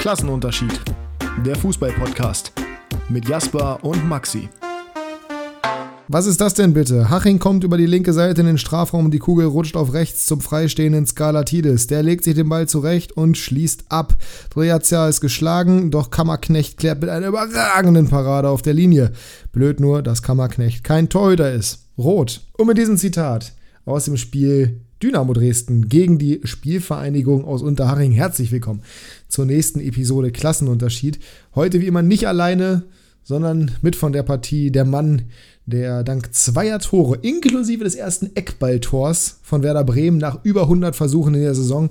Klassenunterschied. Der Fußball-Podcast mit Jasper und Maxi. Was ist das denn bitte? Haching kommt über die linke Seite in den Strafraum und die Kugel rutscht auf rechts zum freistehenden Skalatidis. Der legt sich den Ball zurecht und schließt ab. Drejazia ist geschlagen, doch Kammerknecht klärt mit einer überragenden Parade auf der Linie. Blöd nur, dass Kammerknecht kein Torhüter ist. Rot. Und mit diesem Zitat aus dem Spiel Dynamo Dresden gegen die Spielvereinigung aus Unterhaching. Herzlich willkommen zur nächsten Episode Klassenunterschied. Heute wie immer nicht alleine, sondern mit von der Partie der Mann, der dank zweier Tore inklusive des ersten Eckballtors von Werder Bremen nach über 100 Versuchen in der Saison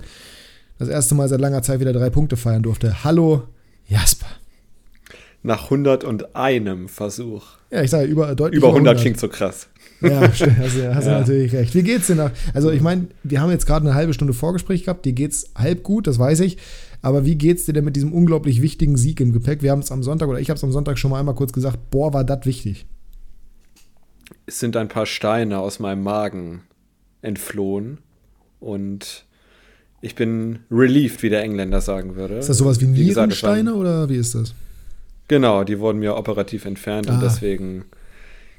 das erste Mal seit langer Zeit wieder drei Punkte feiern durfte. Hallo Jasper. Nach 101 Versuch. Ja, ich sage über deutlich über 100, 100 klingt so krass. Ja, hast, du, hast ja. natürlich recht. Wie geht's dir nach? Also, ich meine, wir haben jetzt gerade eine halbe Stunde Vorgespräch gehabt. Dir geht's halb gut, das weiß ich. Aber wie geht's dir denn mit diesem unglaublich wichtigen Sieg im Gepäck? Wir haben es am Sonntag oder ich habe es am Sonntag schon mal einmal kurz gesagt. Boah, war das wichtig. Es sind ein paar Steine aus meinem Magen entflohen und ich bin relieved, wie der Engländer sagen würde. Ist das sowas wie Nierensteine oder wie ist das? Genau, die wurden mir operativ entfernt ah. und deswegen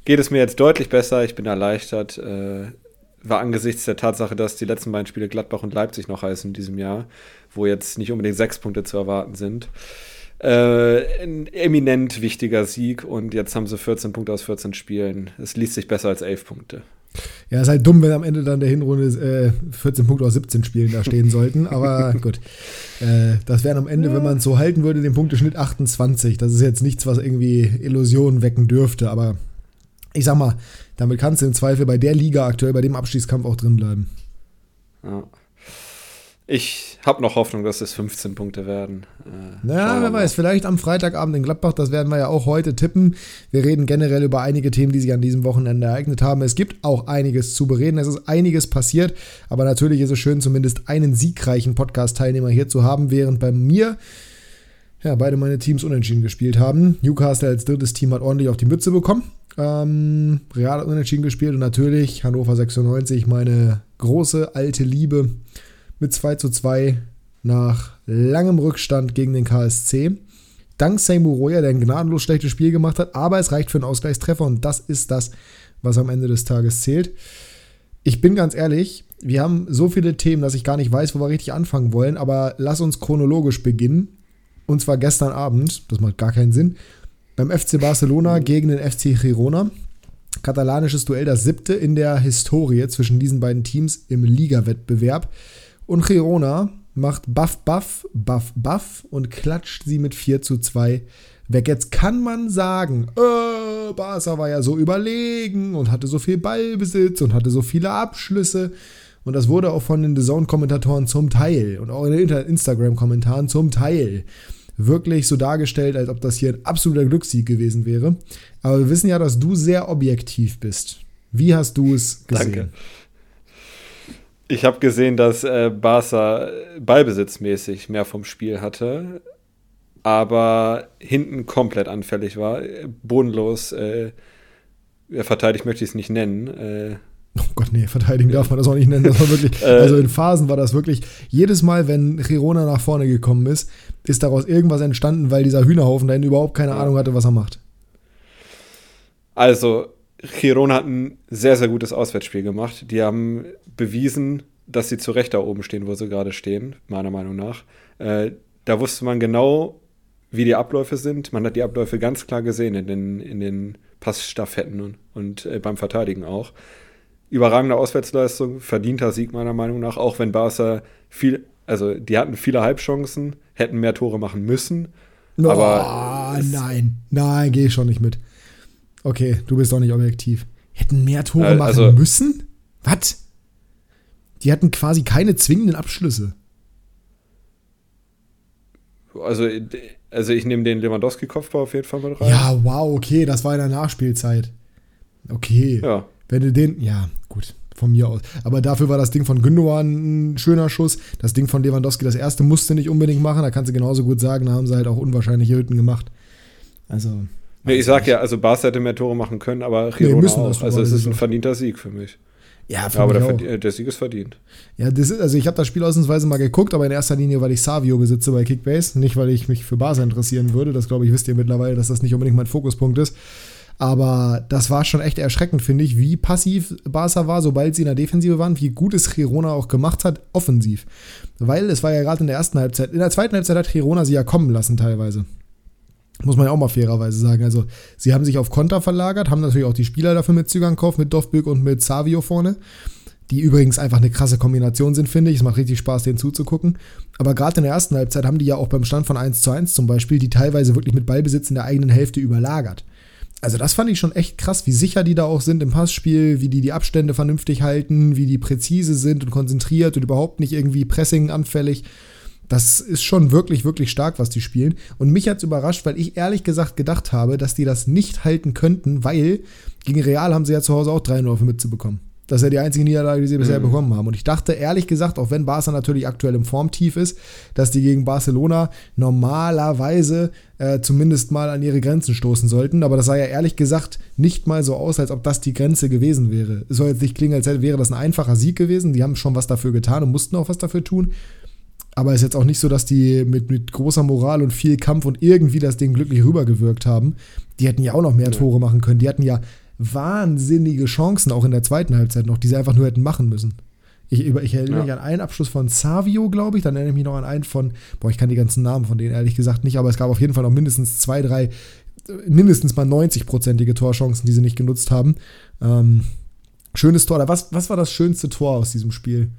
geht es mir jetzt deutlich besser. Ich bin erleichtert. Äh, war angesichts der Tatsache, dass die letzten beiden Spiele Gladbach und Leipzig noch heißen in diesem Jahr, wo jetzt nicht unbedingt sechs Punkte zu erwarten sind. Äh, ein eminent wichtiger Sieg und jetzt haben sie 14 Punkte aus 14 Spielen. Es liest sich besser als 11 Punkte. Ja, ist halt dumm, wenn am Ende dann der Hinrunde äh, 14 Punkte aus 17 Spielen da stehen sollten. Aber gut, äh, das wären am Ende, wenn man es so halten würde, den Punkteschnitt 28. Das ist jetzt nichts, was irgendwie Illusionen wecken dürfte. Aber ich sag mal, damit kannst du im Zweifel bei der Liga aktuell, bei dem Abstiegskampf auch drin bleiben. Ja. Ich habe noch Hoffnung, dass es 15 Punkte werden. Äh, naja, wer weiß, vielleicht am Freitagabend in Gladbach, das werden wir ja auch heute tippen. Wir reden generell über einige Themen, die sich an diesem Wochenende ereignet haben. Es gibt auch einiges zu bereden, es ist einiges passiert, aber natürlich ist es schön, zumindest einen siegreichen Podcast-Teilnehmer hier zu haben, während bei mir ja, beide meine Teams unentschieden gespielt haben. Newcastle als drittes Team hat ordentlich auf die Mütze bekommen. Ähm, Real hat unentschieden gespielt und natürlich Hannover 96, meine große alte Liebe, mit 2 zu 2 nach langem Rückstand gegen den KSC. Dank Seymour Roya, der ein gnadenlos schlechtes Spiel gemacht hat, aber es reicht für einen Ausgleichstreffer und das ist das, was am Ende des Tages zählt. Ich bin ganz ehrlich, wir haben so viele Themen, dass ich gar nicht weiß, wo wir richtig anfangen wollen, aber lass uns chronologisch beginnen. Und zwar gestern Abend, das macht gar keinen Sinn, beim FC Barcelona gegen den FC Girona. Katalanisches Duell, das siebte in der Historie zwischen diesen beiden Teams im Liga-Wettbewerb. Und Girona macht Buff, Buff, Buff, Buff und klatscht sie mit 4 zu 2 weg. Jetzt kann man sagen, äh, Barca war ja so überlegen und hatte so viel Ballbesitz und hatte so viele Abschlüsse. Und das wurde auch von den The Zone-Kommentatoren zum Teil und auch in den Instagram-Kommentaren zum Teil wirklich so dargestellt, als ob das hier ein absoluter Glückssieg gewesen wäre. Aber wir wissen ja, dass du sehr objektiv bist. Wie hast du es gesehen? Danke. Ich habe gesehen, dass äh, Barca ballbesitzmäßig mehr vom Spiel hatte, aber hinten komplett anfällig war. Bodenlos. Äh, verteidigt möchte ich es nicht nennen. Äh, Oh Gott, nee, verteidigen darf man das auch nicht nennen. Das war wirklich, äh. also in Phasen war das wirklich, jedes Mal, wenn Girona nach vorne gekommen ist, ist daraus irgendwas entstanden, weil dieser Hühnerhaufen da überhaupt keine Ahnung hatte, was er macht. Also, Girona hat ein sehr, sehr gutes Auswärtsspiel gemacht. Die haben bewiesen, dass sie zu Recht da oben stehen, wo sie gerade stehen, meiner Meinung nach. Äh, da wusste man genau, wie die Abläufe sind. Man hat die Abläufe ganz klar gesehen in den, in den Passstaffetten und, und äh, beim Verteidigen auch überragende Auswärtsleistung, verdienter Sieg meiner Meinung nach, auch wenn Barca viel, also die hatten viele Halbchancen, hätten mehr Tore machen müssen. Oh, aber nein, nein, gehe ich schon nicht mit. Okay, du bist doch nicht objektiv. Hätten mehr Tore äh, also, machen müssen? Was? Die hatten quasi keine zwingenden Abschlüsse. Also, also ich nehme den Lewandowski-Kopfbau auf jeden Fall mit rein. Ja, wow, okay, das war in der Nachspielzeit. Okay. Ja. Wenn du den, ja, gut, von mir aus. Aber dafür war das Ding von Gündogan ein schöner Schuss. Das Ding von Lewandowski, das erste musste nicht unbedingt machen. Da kannst du genauso gut sagen, da haben sie halt auch unwahrscheinliche Hütten gemacht. Also. Nee, ich sag ja, also Barca hätte mehr Tore machen können, aber Girona nee, müssen auch. Also es ist ein verdienter Sieg für mich. Ja, ja aber der, der, Sieg ist verdient. Ja, das ist, also ich habe das Spiel ausnahmsweise mal geguckt, aber in erster Linie, weil ich Savio besitze bei Kickbase, nicht weil ich mich für Barca interessieren würde. Das glaube ich, wisst ihr mittlerweile, dass das nicht unbedingt mein Fokuspunkt ist. Aber das war schon echt erschreckend, finde ich, wie passiv Barca war, sobald sie in der Defensive waren, wie gut es Girona auch gemacht hat, offensiv. Weil es war ja gerade in der ersten Halbzeit, in der zweiten Halbzeit hat Girona sie ja kommen lassen teilweise. Muss man ja auch mal fairerweise sagen. Also, sie haben sich auf Konter verlagert, haben natürlich auch die Spieler dafür mit Zügernkopf, mit Dovbück und mit Savio vorne. Die übrigens einfach eine krasse Kombination sind, finde ich. Es macht richtig Spaß, denen zuzugucken. Aber gerade in der ersten Halbzeit haben die ja auch beim Stand von 1 zu 1 zum Beispiel, die teilweise wirklich mit Ballbesitz in der eigenen Hälfte überlagert. Also das fand ich schon echt krass, wie sicher die da auch sind im Passspiel, wie die die Abstände vernünftig halten, wie die präzise sind und konzentriert und überhaupt nicht irgendwie Pressing anfällig. Das ist schon wirklich, wirklich stark, was die spielen. Und mich hat es überrascht, weil ich ehrlich gesagt gedacht habe, dass die das nicht halten könnten, weil gegen Real haben sie ja zu Hause auch 3-0 mitzubekommen. Das ist ja die einzige Niederlage, die sie bisher mhm. bekommen haben. Und ich dachte ehrlich gesagt, auch wenn Barca natürlich aktuell im Formtief ist, dass die gegen Barcelona normalerweise äh, zumindest mal an ihre Grenzen stoßen sollten. Aber das sah ja ehrlich gesagt nicht mal so aus, als ob das die Grenze gewesen wäre. Es soll jetzt nicht klingen, als wäre das ein einfacher Sieg gewesen. Die haben schon was dafür getan und mussten auch was dafür tun. Aber es ist jetzt auch nicht so, dass die mit, mit großer Moral und viel Kampf und irgendwie das Ding glücklich rübergewirkt haben. Die hätten ja auch noch mehr Tore machen können. Die hatten ja wahnsinnige Chancen, auch in der zweiten Halbzeit noch, die sie einfach nur hätten machen müssen. Ich, ich erinnere ja. mich an einen Abschluss von Savio, glaube ich. Dann erinnere ich mich noch an einen von, boah, ich kann die ganzen Namen von denen ehrlich gesagt nicht, aber es gab auf jeden Fall noch mindestens zwei, drei, mindestens mal 90-prozentige Torchancen, die sie nicht genutzt haben. Ähm, schönes Tor. Was, was war das schönste Tor aus diesem Spiel?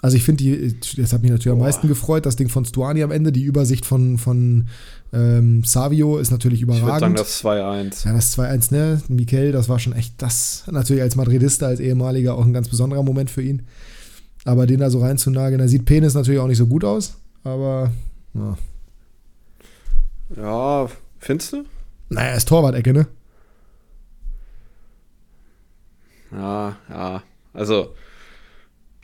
Also ich finde die, das hat mich natürlich Boah. am meisten gefreut, das Ding von Stuani am Ende, die Übersicht von, von ähm, Savio ist natürlich überragend. Ich würde sagen, das 2-1. Ja, das 2-1, ne? Mikel, das war schon echt das, natürlich als Madridista, als ehemaliger auch ein ganz besonderer Moment für ihn. Aber den da so reinzunageln, da sieht Penis natürlich auch nicht so gut aus, aber ja. Ja, findest du? Naja, ist Torwart-Ecke, ne? Ja, ja. Also,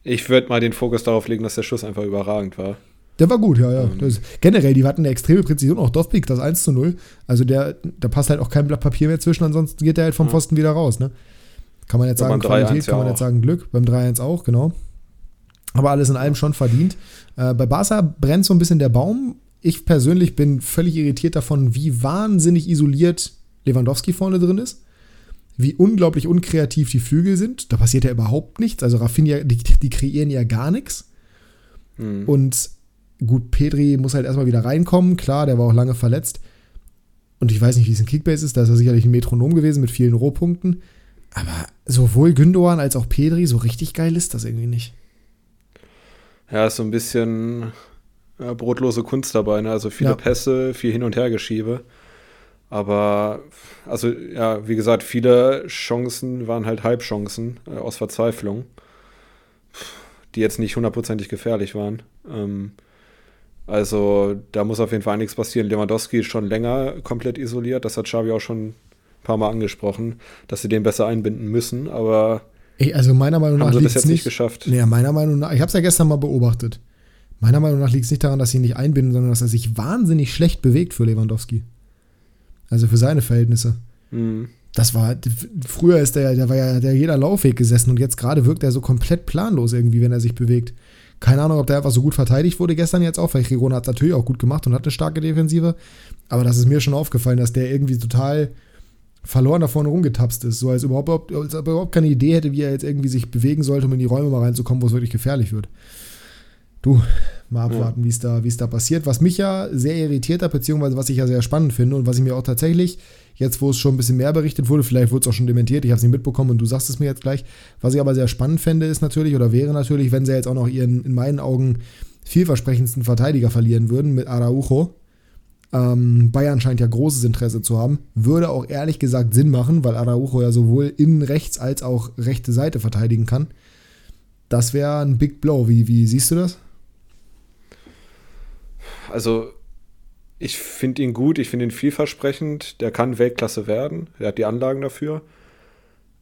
ich würde mal den Fokus darauf legen, dass der Schuss einfach überragend war. Der war gut, ja, ja. Ähm. Das, generell, die hatten eine extreme Präzision, auch Dovpik, das 1 zu 0. Also der, da passt halt auch kein Blatt Papier mehr zwischen, ansonsten geht der halt vom Pfosten wieder raus, ne? Kann man jetzt sagen, Qualität, kann man jetzt sagen Glück, beim 3-1 auch, genau. Aber alles in allem schon verdient. Äh, bei Barca brennt so ein bisschen der Baum. Ich persönlich bin völlig irritiert davon, wie wahnsinnig isoliert Lewandowski vorne drin ist wie unglaublich unkreativ die Flügel sind. Da passiert ja überhaupt nichts. Also Rafinha, die, die kreieren ja gar nichts. Mhm. Und gut, Pedri muss halt erstmal wieder reinkommen. Klar, der war auch lange verletzt. Und ich weiß nicht, wie es in Kickbase ist. Da ist er sicherlich ein Metronom gewesen mit vielen Rohpunkten. Aber sowohl Gündogan als auch Pedri, so richtig geil ist das irgendwie nicht. Ja, ist so ein bisschen ja, brotlose Kunst dabei. Ne? Also viele ja. Pässe, viel Hin- und Hergeschiebe. Aber, also ja, wie gesagt, viele Chancen waren halt Halbchancen äh, aus Verzweiflung, die jetzt nicht hundertprozentig gefährlich waren. Ähm, also da muss auf jeden Fall einiges passieren. Lewandowski ist schon länger komplett isoliert, das hat Xavi auch schon ein paar Mal angesprochen, dass sie den besser einbinden müssen, aber Ey, also meiner Meinung nach liegt es jetzt nicht, nicht geschafft. Nee, meiner Meinung nach, ich habe es ja gestern mal beobachtet. Meiner Meinung nach liegt es nicht daran, dass sie ihn nicht einbinden, sondern dass er sich wahnsinnig schlecht bewegt für Lewandowski. Also für seine Verhältnisse. Mhm. Das war, früher ist der, der war ja der jeder Laufweg gesessen und jetzt gerade wirkt er so komplett planlos irgendwie, wenn er sich bewegt. Keine Ahnung, ob der einfach so gut verteidigt wurde gestern jetzt auch, weil Girona hat es natürlich auch gut gemacht und hat eine starke Defensive. Aber das ist mir schon aufgefallen, dass der irgendwie total verloren da vorne rumgetapst ist. So als überhaupt, als ob er überhaupt keine Idee hätte, wie er jetzt irgendwie sich bewegen sollte, um in die Räume mal reinzukommen, wo es wirklich gefährlich wird. Du, mal abwarten, ja. wie es da, da passiert. Was mich ja sehr irritiert hat, beziehungsweise was ich ja sehr spannend finde und was ich mir auch tatsächlich, jetzt wo es schon ein bisschen mehr berichtet wurde, vielleicht wurde es auch schon dementiert, ich habe es nicht mitbekommen und du sagst es mir jetzt gleich. Was ich aber sehr spannend fände, ist natürlich, oder wäre natürlich, wenn sie jetzt auch noch ihren, in meinen Augen, vielversprechendsten Verteidiger verlieren würden mit Araujo. Ähm, Bayern scheint ja großes Interesse zu haben. Würde auch ehrlich gesagt Sinn machen, weil Araujo ja sowohl innen rechts als auch rechte Seite verteidigen kann. Das wäre ein Big Blow. Wie, wie siehst du das? Also ich finde ihn gut, ich finde ihn vielversprechend. Der kann Weltklasse werden. Er hat die Anlagen dafür.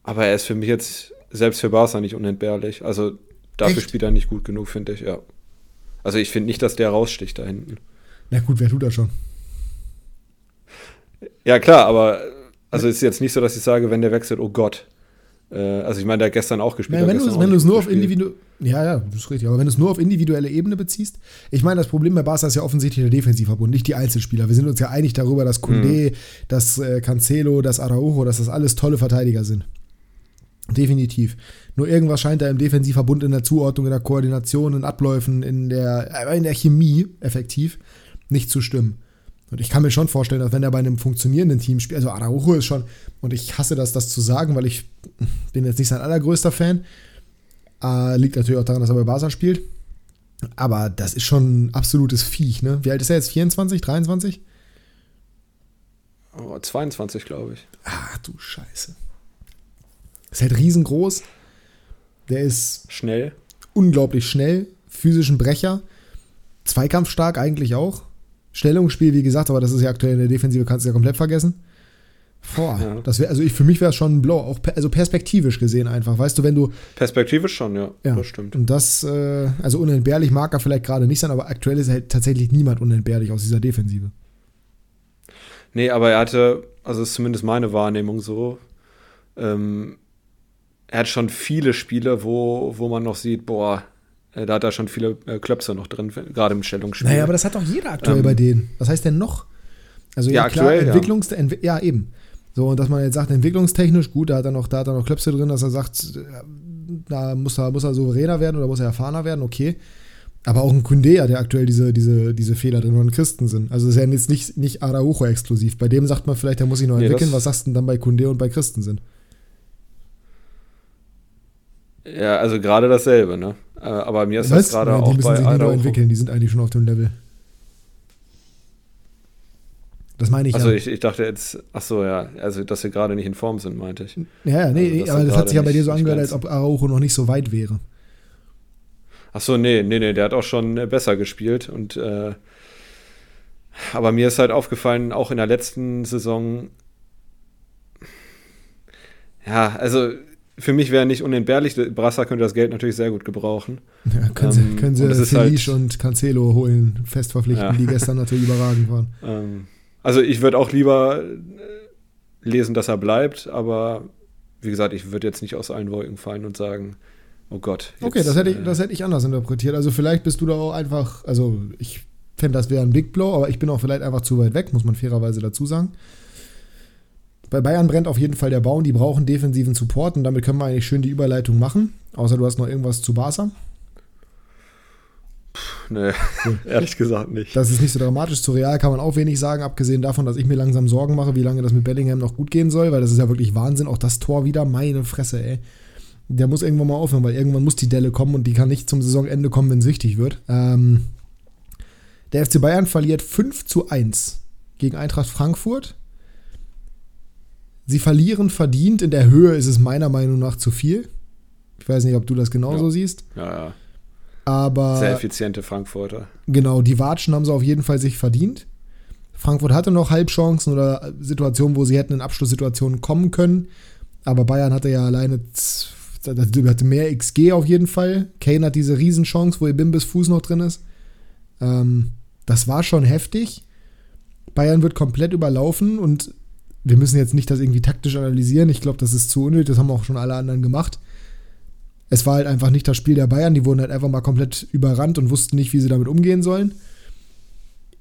Aber er ist für mich jetzt selbst für Barca nicht unentbehrlich. Also dafür Echt? spielt er nicht gut genug, finde ich, ja. Also ich finde nicht, dass der raussticht da hinten. Na gut, wer tut das schon? Ja, klar, aber also ist jetzt nicht so, dass ich sage, wenn der wechselt, oh Gott. Äh, also ich meine, der hat gestern auch gespielt. Ja, wenn du wenn es nur auf Individu ja, ja, das ist richtig. Aber wenn du es nur auf individuelle Ebene beziehst, ich meine, das Problem bei Barca ist ja offensichtlich der Defensivverbund, nicht die Einzelspieler. Wir sind uns ja einig darüber, dass Kunde, mhm. dass äh, Cancelo, dass Araujo, dass das alles tolle Verteidiger sind. Definitiv. Nur irgendwas scheint da im Defensivverbund in der Zuordnung, in der Koordination, in Abläufen, in der, äh, in der Chemie effektiv nicht zu stimmen. Und ich kann mir schon vorstellen, dass wenn er bei einem funktionierenden Team spielt, also Araujo ist schon, und ich hasse das, das zu sagen, weil ich bin jetzt nicht sein allergrößter Fan. Äh, liegt natürlich auch daran, dass er bei Barca spielt. Aber das ist schon ein absolutes Viech, ne? Wie alt ist er jetzt? 24, 23? Oh, 22, glaube ich. Ach du Scheiße. Ist halt riesengroß. Der ist schnell. Unglaublich schnell. Physischen Brecher. Zweikampfstark eigentlich auch. Stellungsspiel, wie gesagt, aber das ist ja aktuell in der Defensive, kannst du ja komplett vergessen. Boah, ja. das wäre, also ich, für mich wäre es schon ein Blow, auch per, also perspektivisch gesehen einfach. Weißt du, wenn du. Perspektivisch schon, ja. ja. Das stimmt. Und das, äh, also unentbehrlich mag er vielleicht gerade nicht sein, aber aktuell ist halt tatsächlich niemand unentbehrlich aus dieser Defensive. Nee, aber er hatte, also ist zumindest meine Wahrnehmung so, ähm, er hat schon viele Spiele, wo, wo man noch sieht, boah, da hat er schon viele äh, Klöpse noch drin, gerade im Stellungsspiel. Naja, aber das hat doch jeder aktuell ähm, bei denen. Was heißt denn noch? Also ja, ja klar, aktuell, Entwicklungs ja. Ent ja, eben. So, und dass man jetzt sagt, entwicklungstechnisch, gut, da hat er noch, da hat er noch Klöpse drin, dass er sagt, da muss er, muss er souveräner werden oder muss er erfahrener werden, okay. Aber auch ein Kunde der aktuell diese, diese, diese Fehler drin und Christen sind. Also ist ja jetzt nicht, nicht Araujo exklusiv. Bei dem sagt man vielleicht, der muss sich noch entwickeln. Nee, Was sagst du denn dann bei Kunde und bei Christen sind? Ja, also gerade dasselbe, ne? Äh, aber mir ist Was? das gerade auch die müssen bei sich Araujo. entwickeln, die sind eigentlich schon auf dem Level. Das meine ich also ja. ich, ich dachte jetzt, ach so, ja, also dass sie gerade nicht in Form sind, meinte ich. Ja, nee, also, aber das hat sich ja bei dir so angehört, als ob Araujo noch nicht so weit wäre. Ach so, nee, nee, nee, der hat auch schon äh, besser gespielt und äh, aber mir ist halt aufgefallen, auch in der letzten Saison, ja, also für mich wäre nicht unentbehrlich. Brasser könnte das Geld natürlich sehr gut gebrauchen. Ja, können sie, ähm, können sie Felice halt, und Cancelo holen, fest verpflichten, ja. die gestern natürlich überragend waren. Ähm, also ich würde auch lieber äh, lesen, dass er bleibt, aber wie gesagt, ich würde jetzt nicht aus allen Wolken fallen und sagen, oh Gott. Jetzt, okay, das hätte, ich, äh, das hätte ich anders interpretiert. Also vielleicht bist du da auch einfach, also ich fände, das wäre ein Big Blow, aber ich bin auch vielleicht einfach zu weit weg, muss man fairerweise dazu sagen. Bei Bayern brennt auf jeden Fall der Baum, die brauchen defensiven Support und damit können wir eigentlich schön die Überleitung machen. Außer du hast noch irgendwas zu Barca. Nee, cool. ehrlich gesagt nicht. Das ist nicht so dramatisch. Zu Real kann man auch wenig sagen, abgesehen davon, dass ich mir langsam Sorgen mache, wie lange das mit Bellingham noch gut gehen soll, weil das ist ja wirklich Wahnsinn. Auch das Tor wieder, meine Fresse, ey. Der muss irgendwann mal aufhören, weil irgendwann muss die Delle kommen und die kann nicht zum Saisonende kommen, wenn es wichtig wird. Ähm, der FC Bayern verliert 5 zu 1 gegen Eintracht Frankfurt. Sie verlieren verdient. In der Höhe ist es meiner Meinung nach zu viel. Ich weiß nicht, ob du das genauso ja. siehst. Ja, ja. Aber sehr effiziente Frankfurter. Genau, die Watschen haben sie auf jeden Fall sich verdient. Frankfurt hatte noch Halbchancen oder Situationen, wo sie hätten in Abschlusssituationen kommen können. Aber Bayern hatte ja alleine hatte mehr XG auf jeden Fall. Kane hat diese Riesenchance, wo ihr Bimbis Fuß noch drin ist. Ähm, das war schon heftig. Bayern wird komplett überlaufen und wir müssen jetzt nicht das irgendwie taktisch analysieren. Ich glaube, das ist zu unnötig. Das haben auch schon alle anderen gemacht es war halt einfach nicht das Spiel der Bayern. Die wurden halt einfach mal komplett überrannt und wussten nicht, wie sie damit umgehen sollen.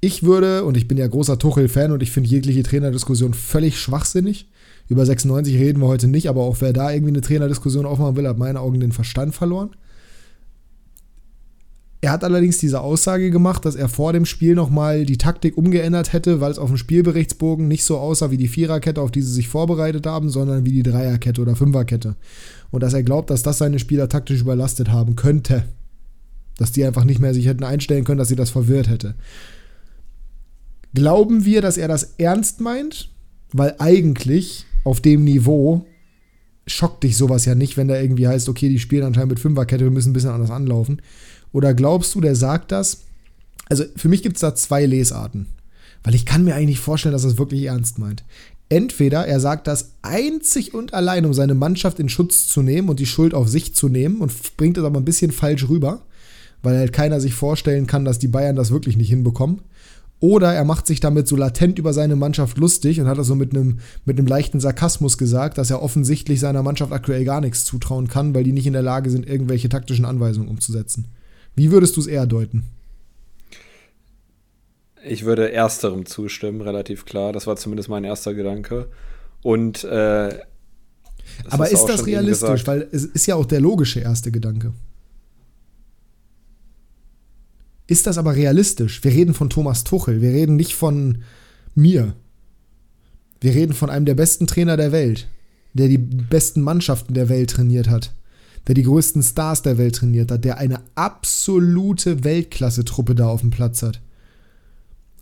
Ich würde, und ich bin ja großer Tuchel-Fan und ich finde jegliche Trainerdiskussion völlig schwachsinnig. Über 96 reden wir heute nicht, aber auch wer da irgendwie eine Trainerdiskussion aufmachen will, hat meinen Augen den Verstand verloren. Er hat allerdings diese Aussage gemacht, dass er vor dem Spiel nochmal die Taktik umgeändert hätte, weil es auf dem Spielberichtsbogen nicht so aussah wie die Viererkette, auf die sie sich vorbereitet haben, sondern wie die Dreierkette oder Fünferkette. Und dass er glaubt, dass das seine Spieler taktisch überlastet haben könnte. Dass die einfach nicht mehr sich hätten einstellen können, dass sie das verwirrt hätte. Glauben wir, dass er das ernst meint? Weil eigentlich auf dem Niveau schockt dich sowas ja nicht, wenn da irgendwie heißt, okay, die spielen anscheinend mit Fünferkette, wir müssen ein bisschen anders anlaufen. Oder glaubst du, der sagt das? Also für mich gibt es da zwei Lesarten. Weil ich kann mir eigentlich vorstellen, dass er es wirklich ernst meint. Entweder er sagt das einzig und allein, um seine Mannschaft in Schutz zu nehmen und die Schuld auf sich zu nehmen und bringt es aber ein bisschen falsch rüber, weil halt keiner sich vorstellen kann, dass die Bayern das wirklich nicht hinbekommen. Oder er macht sich damit so latent über seine Mannschaft lustig und hat das so mit einem mit einem leichten Sarkasmus gesagt, dass er offensichtlich seiner Mannschaft aktuell gar nichts zutrauen kann, weil die nicht in der Lage sind, irgendwelche taktischen Anweisungen umzusetzen. Wie würdest du es eher deuten? Ich würde ersterem zustimmen, relativ klar. Das war zumindest mein erster Gedanke. Und äh, aber ist das realistisch? Weil es ist ja auch der logische erste Gedanke. Ist das aber realistisch? Wir reden von Thomas Tuchel, wir reden nicht von mir. Wir reden von einem der besten Trainer der Welt, der die besten Mannschaften der Welt trainiert hat, der die größten Stars der Welt trainiert hat, der eine absolute Weltklasse-Truppe da auf dem Platz hat.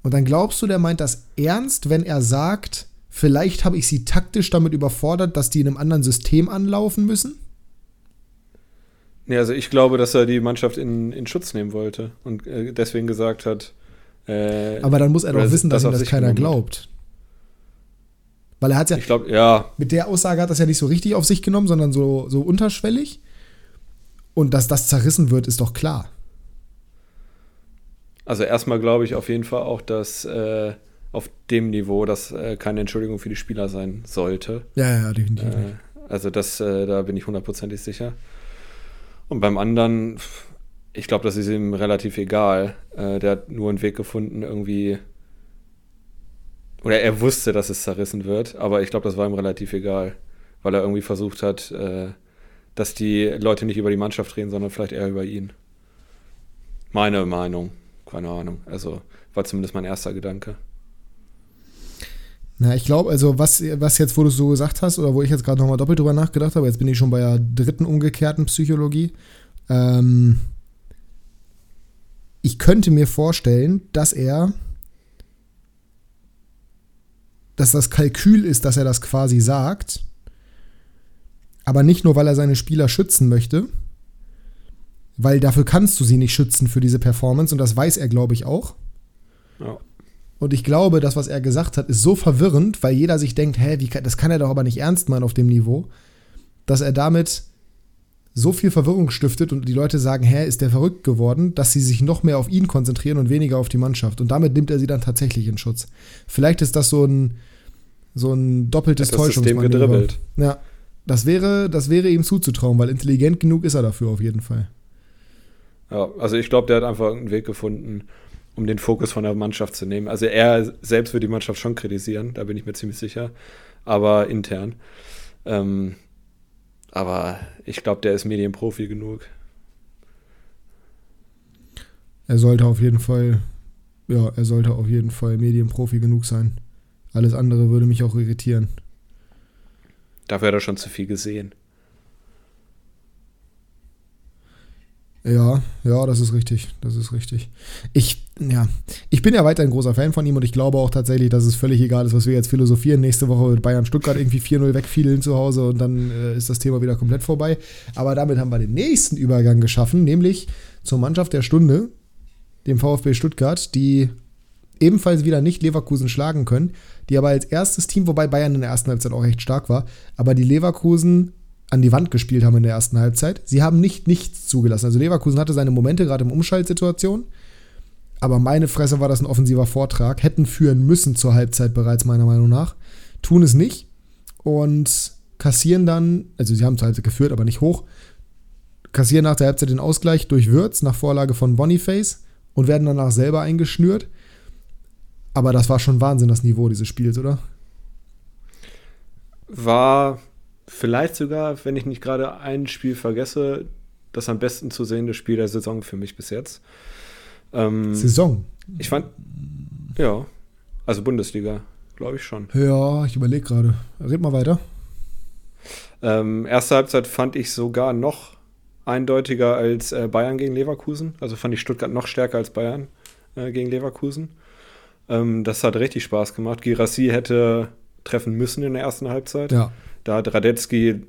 Und dann glaubst du, der meint das ernst, wenn er sagt, vielleicht habe ich sie taktisch damit überfordert, dass die in einem anderen System anlaufen müssen? Nee, also ich glaube, dass er die Mannschaft in, in Schutz nehmen wollte und äh, deswegen gesagt hat. Äh, Aber dann muss er doch wissen, dass ihm das keiner glaubt. Weil er hat ja, ich glaube, ja. Mit der Aussage hat das ja nicht so richtig auf sich genommen, sondern so, so unterschwellig. Und dass das zerrissen wird, ist doch klar. Also erstmal glaube ich auf jeden Fall auch, dass äh, auf dem Niveau das äh, keine Entschuldigung für die Spieler sein sollte. Ja, ja, definitiv. Äh, also das, äh, da bin ich hundertprozentig sicher. Und beim anderen, ich glaube, das ist ihm relativ egal. Äh, der hat nur einen Weg gefunden, irgendwie. Oder er wusste, dass es zerrissen wird, aber ich glaube, das war ihm relativ egal, weil er irgendwie versucht hat, äh, dass die Leute nicht über die Mannschaft reden, sondern vielleicht eher über ihn. Meine Meinung, keine Ahnung. Also war zumindest mein erster Gedanke. Na, ich glaube, also was, was jetzt, wo du so gesagt hast, oder wo ich jetzt gerade nochmal doppelt drüber nachgedacht habe, jetzt bin ich schon bei der dritten umgekehrten Psychologie. Ähm, ich könnte mir vorstellen, dass er, dass das Kalkül ist, dass er das quasi sagt, aber nicht nur, weil er seine Spieler schützen möchte, weil dafür kannst du sie nicht schützen für diese Performance und das weiß er, glaube ich, auch. Ja. Und ich glaube, das, was er gesagt hat, ist so verwirrend, weil jeder sich denkt, hä, wie, das kann er doch aber nicht ernst meinen auf dem Niveau, dass er damit so viel Verwirrung stiftet und die Leute sagen, hä, ist der verrückt geworden, dass sie sich noch mehr auf ihn konzentrieren und weniger auf die Mannschaft. Und damit nimmt er sie dann tatsächlich in Schutz. Vielleicht ist das so ein, so ein doppeltes Täuschungsmanöver. Ja, das wäre, das wäre ihm zuzutrauen, weil intelligent genug ist er dafür auf jeden Fall. Ja, also ich glaube, der hat einfach einen Weg gefunden, um den Fokus von der Mannschaft zu nehmen. Also er selbst wird die Mannschaft schon kritisieren, da bin ich mir ziemlich sicher, aber intern. Ähm, aber ich glaube, der ist Medienprofi genug. Er sollte auf jeden Fall, ja, er sollte auf jeden Fall Medienprofi genug sein. Alles andere würde mich auch irritieren. Dafür hat er schon zu viel gesehen. Ja, ja, das ist richtig. Das ist richtig. Ich, ja, ich bin ja weiterhin großer Fan von ihm und ich glaube auch tatsächlich, dass es völlig egal ist, was wir jetzt philosophieren. Nächste Woche wird Bayern Stuttgart irgendwie 4-0 wegfielen zu Hause und dann äh, ist das Thema wieder komplett vorbei. Aber damit haben wir den nächsten Übergang geschaffen, nämlich zur Mannschaft der Stunde, dem VfB Stuttgart, die ebenfalls wieder nicht Leverkusen schlagen können, die aber als erstes Team, wobei Bayern in der ersten Halbzeit auch recht stark war, aber die Leverkusen an die Wand gespielt haben in der ersten Halbzeit. Sie haben nicht nichts zugelassen. Also Leverkusen hatte seine Momente gerade im Umschaltsituation. Aber meine Fresse war das ein offensiver Vortrag. Hätten führen müssen zur Halbzeit bereits, meiner Meinung nach. Tun es nicht. Und kassieren dann, also sie haben zur Halbzeit geführt, aber nicht hoch. Kassieren nach der Halbzeit den Ausgleich durch Würz nach Vorlage von Boniface und werden danach selber eingeschnürt. Aber das war schon Wahnsinn, das Niveau dieses Spiels, oder? War vielleicht sogar, wenn ich nicht gerade ein Spiel vergesse, das am besten zu sehende Spiel der Saison für mich bis jetzt. Ähm, Saison? Ich fand, ja, also Bundesliga, glaube ich schon. Ja, ich überlege gerade. Red mal weiter. Ähm, erste Halbzeit fand ich sogar noch eindeutiger als äh, Bayern gegen Leverkusen. Also fand ich Stuttgart noch stärker als Bayern äh, gegen Leverkusen. Ähm, das hat richtig Spaß gemacht. Girassi hätte treffen müssen in der ersten Halbzeit. Ja. Da hat Radetzky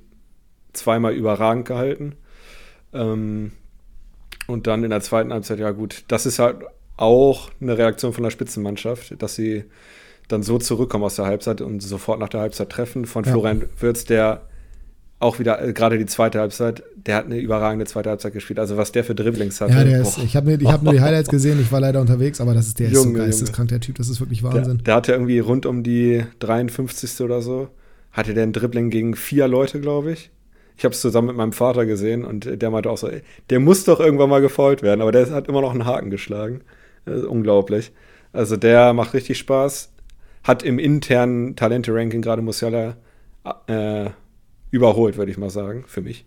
zweimal überragend gehalten. Ähm, und dann in der zweiten Halbzeit, ja gut, das ist halt auch eine Reaktion von der Spitzenmannschaft, dass sie dann so zurückkommen aus der Halbzeit und sofort nach der Halbzeit treffen. Von ja. Florian Würz, der auch wieder, äh, gerade die zweite Halbzeit, der hat eine überragende zweite Halbzeit gespielt. Also was der für Dribblings hatte. Ja, der ist, ich habe hab nur die Highlights gesehen, ich war leider unterwegs, aber das ist der Junge, ist so geisteskrank, der Typ, das ist wirklich Wahnsinn. Der, der hatte irgendwie rund um die 53. oder so, hatte der ein Dribbling gegen vier Leute, glaube ich. Ich habe es zusammen mit meinem Vater gesehen und der meinte auch so, ey, der muss doch irgendwann mal gefault werden, aber der hat immer noch einen Haken geschlagen. unglaublich. Also der macht richtig Spaß. Hat im internen Talente-Ranking gerade Musiala äh, überholt, würde ich mal sagen, für mich.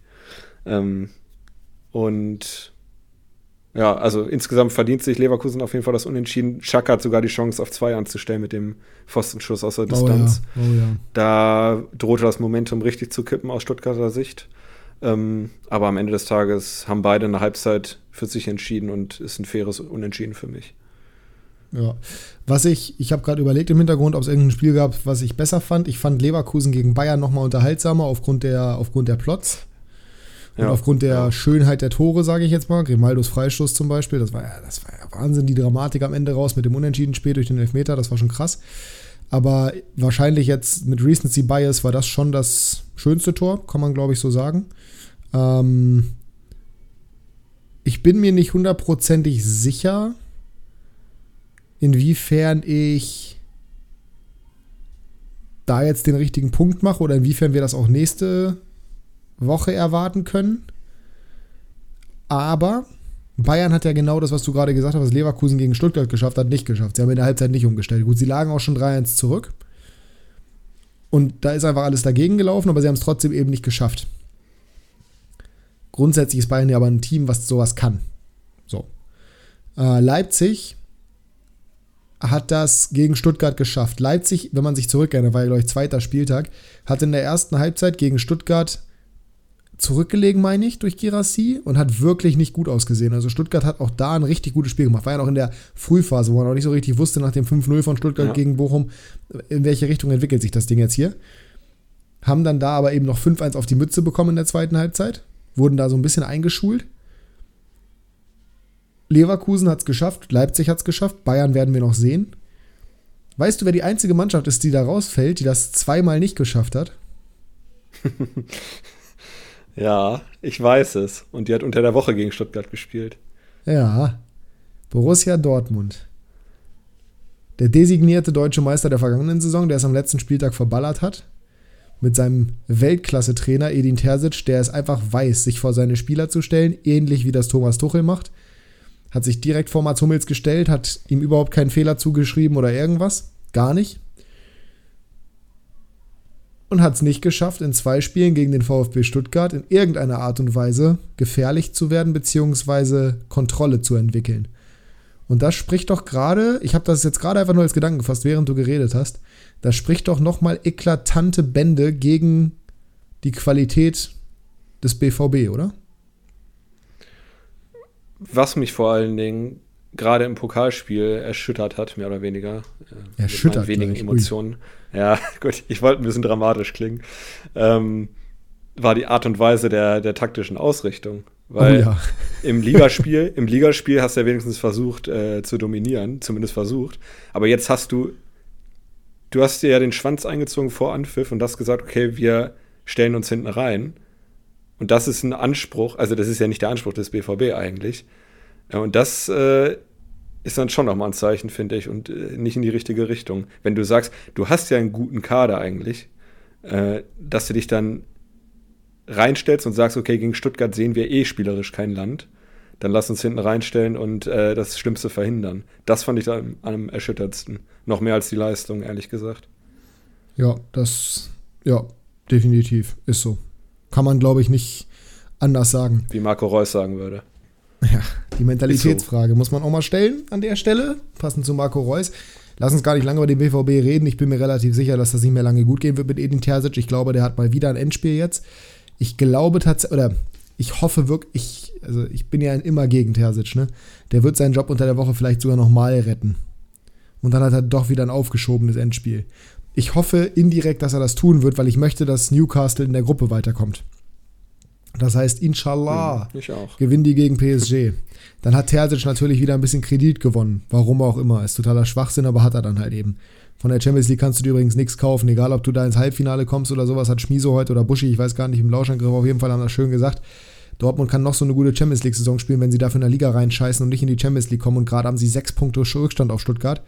Ähm, und ja, also insgesamt verdient sich Leverkusen auf jeden Fall das Unentschieden. Schack hat sogar die Chance, auf zwei anzustellen mit dem Pfostenschuss aus der Distanz. Oh ja, oh ja. Da drohte das Momentum richtig zu kippen aus Stuttgarter Sicht. Ähm, aber am Ende des Tages haben beide eine Halbzeit für sich entschieden und ist ein faires Unentschieden für mich. Ja. Was ich, ich habe gerade überlegt im Hintergrund, ob es irgendein Spiel gab, was ich besser fand. Ich fand Leverkusen gegen Bayern nochmal unterhaltsamer aufgrund der, aufgrund der Plots. Und ja. aufgrund der. Schönheit der Tore, sage ich jetzt mal, Grimaldos Freistoß zum Beispiel, das war ja, das war ja Wahnsinn, die Dramatik am Ende raus mit dem Unentschieden-Spiel durch den Elfmeter, das war schon krass. Aber wahrscheinlich jetzt mit Recency Bias war das schon das schönste Tor, kann man glaube ich so sagen. Ähm ich bin mir nicht hundertprozentig sicher, inwiefern ich da jetzt den richtigen Punkt mache oder inwiefern wir das auch nächste Woche erwarten können. Aber Bayern hat ja genau das, was du gerade gesagt hast, was Leverkusen gegen Stuttgart geschafft hat, nicht geschafft. Sie haben in der Halbzeit nicht umgestellt. Gut, sie lagen auch schon 3-1 zurück. Und da ist einfach alles dagegen gelaufen, aber sie haben es trotzdem eben nicht geschafft. Grundsätzlich ist Bayern ja aber ein Team, was sowas kann. So. Äh, Leipzig hat das gegen Stuttgart geschafft. Leipzig, wenn man sich zurückerinnert, war ja, glaube ich, zweiter Spieltag, hat in der ersten Halbzeit gegen Stuttgart zurückgelegen, meine ich, durch Girassi und hat wirklich nicht gut ausgesehen. Also Stuttgart hat auch da ein richtig gutes Spiel gemacht. War ja noch in der Frühphase, wo man auch nicht so richtig wusste, nach dem 5-0 von Stuttgart ja. gegen Bochum, in welche Richtung entwickelt sich das Ding jetzt hier. Haben dann da aber eben noch 5-1 auf die Mütze bekommen in der zweiten Halbzeit. Wurden da so ein bisschen eingeschult. Leverkusen hat es geschafft, Leipzig hat es geschafft, Bayern werden wir noch sehen. Weißt du, wer die einzige Mannschaft ist, die da rausfällt, die das zweimal nicht geschafft hat? ja, ich weiß es. Und die hat unter der Woche gegen Stuttgart gespielt. Ja, Borussia Dortmund. Der designierte deutsche Meister der vergangenen Saison, der es am letzten Spieltag verballert hat. Mit seinem Weltklasse-Trainer Edin Terzic, der es einfach weiß, sich vor seine Spieler zu stellen, ähnlich wie das Thomas Tuchel macht hat sich direkt vor Mats Hummels gestellt, hat ihm überhaupt keinen Fehler zugeschrieben oder irgendwas. Gar nicht. Und hat es nicht geschafft, in zwei Spielen gegen den VfB Stuttgart in irgendeiner Art und Weise gefährlich zu werden, beziehungsweise Kontrolle zu entwickeln. Und das spricht doch gerade, ich habe das jetzt gerade einfach nur als Gedanken gefasst, während du geredet hast, das spricht doch nochmal eklatante Bände gegen die Qualität des BVB, oder? Was mich vor allen Dingen gerade im Pokalspiel erschüttert hat, mehr oder weniger. Äh, erschüttert. Mit wenigen Emotionen. Ui. Ja, gut, ich wollte ein bisschen dramatisch klingen. Ähm, war die Art und Weise der, der taktischen Ausrichtung. Weil oh ja. im Ligaspiel, im Ligaspiel hast du ja wenigstens versucht äh, zu dominieren, zumindest versucht. Aber jetzt hast du, du hast dir ja den Schwanz eingezogen vor Anpfiff und hast gesagt, okay, wir stellen uns hinten rein. Und das ist ein Anspruch, also das ist ja nicht der Anspruch des BVB eigentlich. Und das äh, ist dann schon nochmal ein Zeichen, finde ich, und äh, nicht in die richtige Richtung. Wenn du sagst, du hast ja einen guten Kader eigentlich, äh, dass du dich dann reinstellst und sagst, okay, gegen Stuttgart sehen wir eh spielerisch kein Land, dann lass uns hinten reinstellen und äh, das Schlimmste verhindern. Das fand ich am, am erschüttertsten. Noch mehr als die Leistung, ehrlich gesagt. Ja, das, ja, definitiv, ist so. Kann man, glaube ich, nicht anders sagen. Wie Marco Reus sagen würde. Ja, die Mentalitätsfrage so. muss man auch mal stellen an der Stelle, passend zu Marco Reus. Lass uns gar nicht lange über den BVB reden. Ich bin mir relativ sicher, dass das nicht mehr lange gut gehen wird mit Edin Terzic. Ich glaube, der hat mal wieder ein Endspiel jetzt. Ich glaube tatsächlich, oder ich hoffe wirklich, also ich bin ja immer gegen Terzic, ne? Der wird seinen Job unter der Woche vielleicht sogar nochmal retten. Und dann hat er doch wieder ein aufgeschobenes Endspiel ich hoffe indirekt, dass er das tun wird, weil ich möchte, dass Newcastle in der Gruppe weiterkommt. Das heißt, inshallah, hm, gewinnen die gegen PSG. Dann hat Terzic natürlich wieder ein bisschen Kredit gewonnen. Warum auch immer. Ist totaler Schwachsinn, aber hat er dann halt eben. Von der Champions League kannst du dir übrigens nichts kaufen, egal ob du da ins Halbfinale kommst oder sowas, hat Schmiso heute oder Buschi, ich weiß gar nicht, im Lauschangriff auf jeden Fall haben das schön gesagt. Dortmund kann noch so eine gute Champions League-Saison spielen, wenn sie dafür in der Liga reinscheißen und nicht in die Champions League kommen und gerade haben sie sechs Punkte Rückstand auf Stuttgart.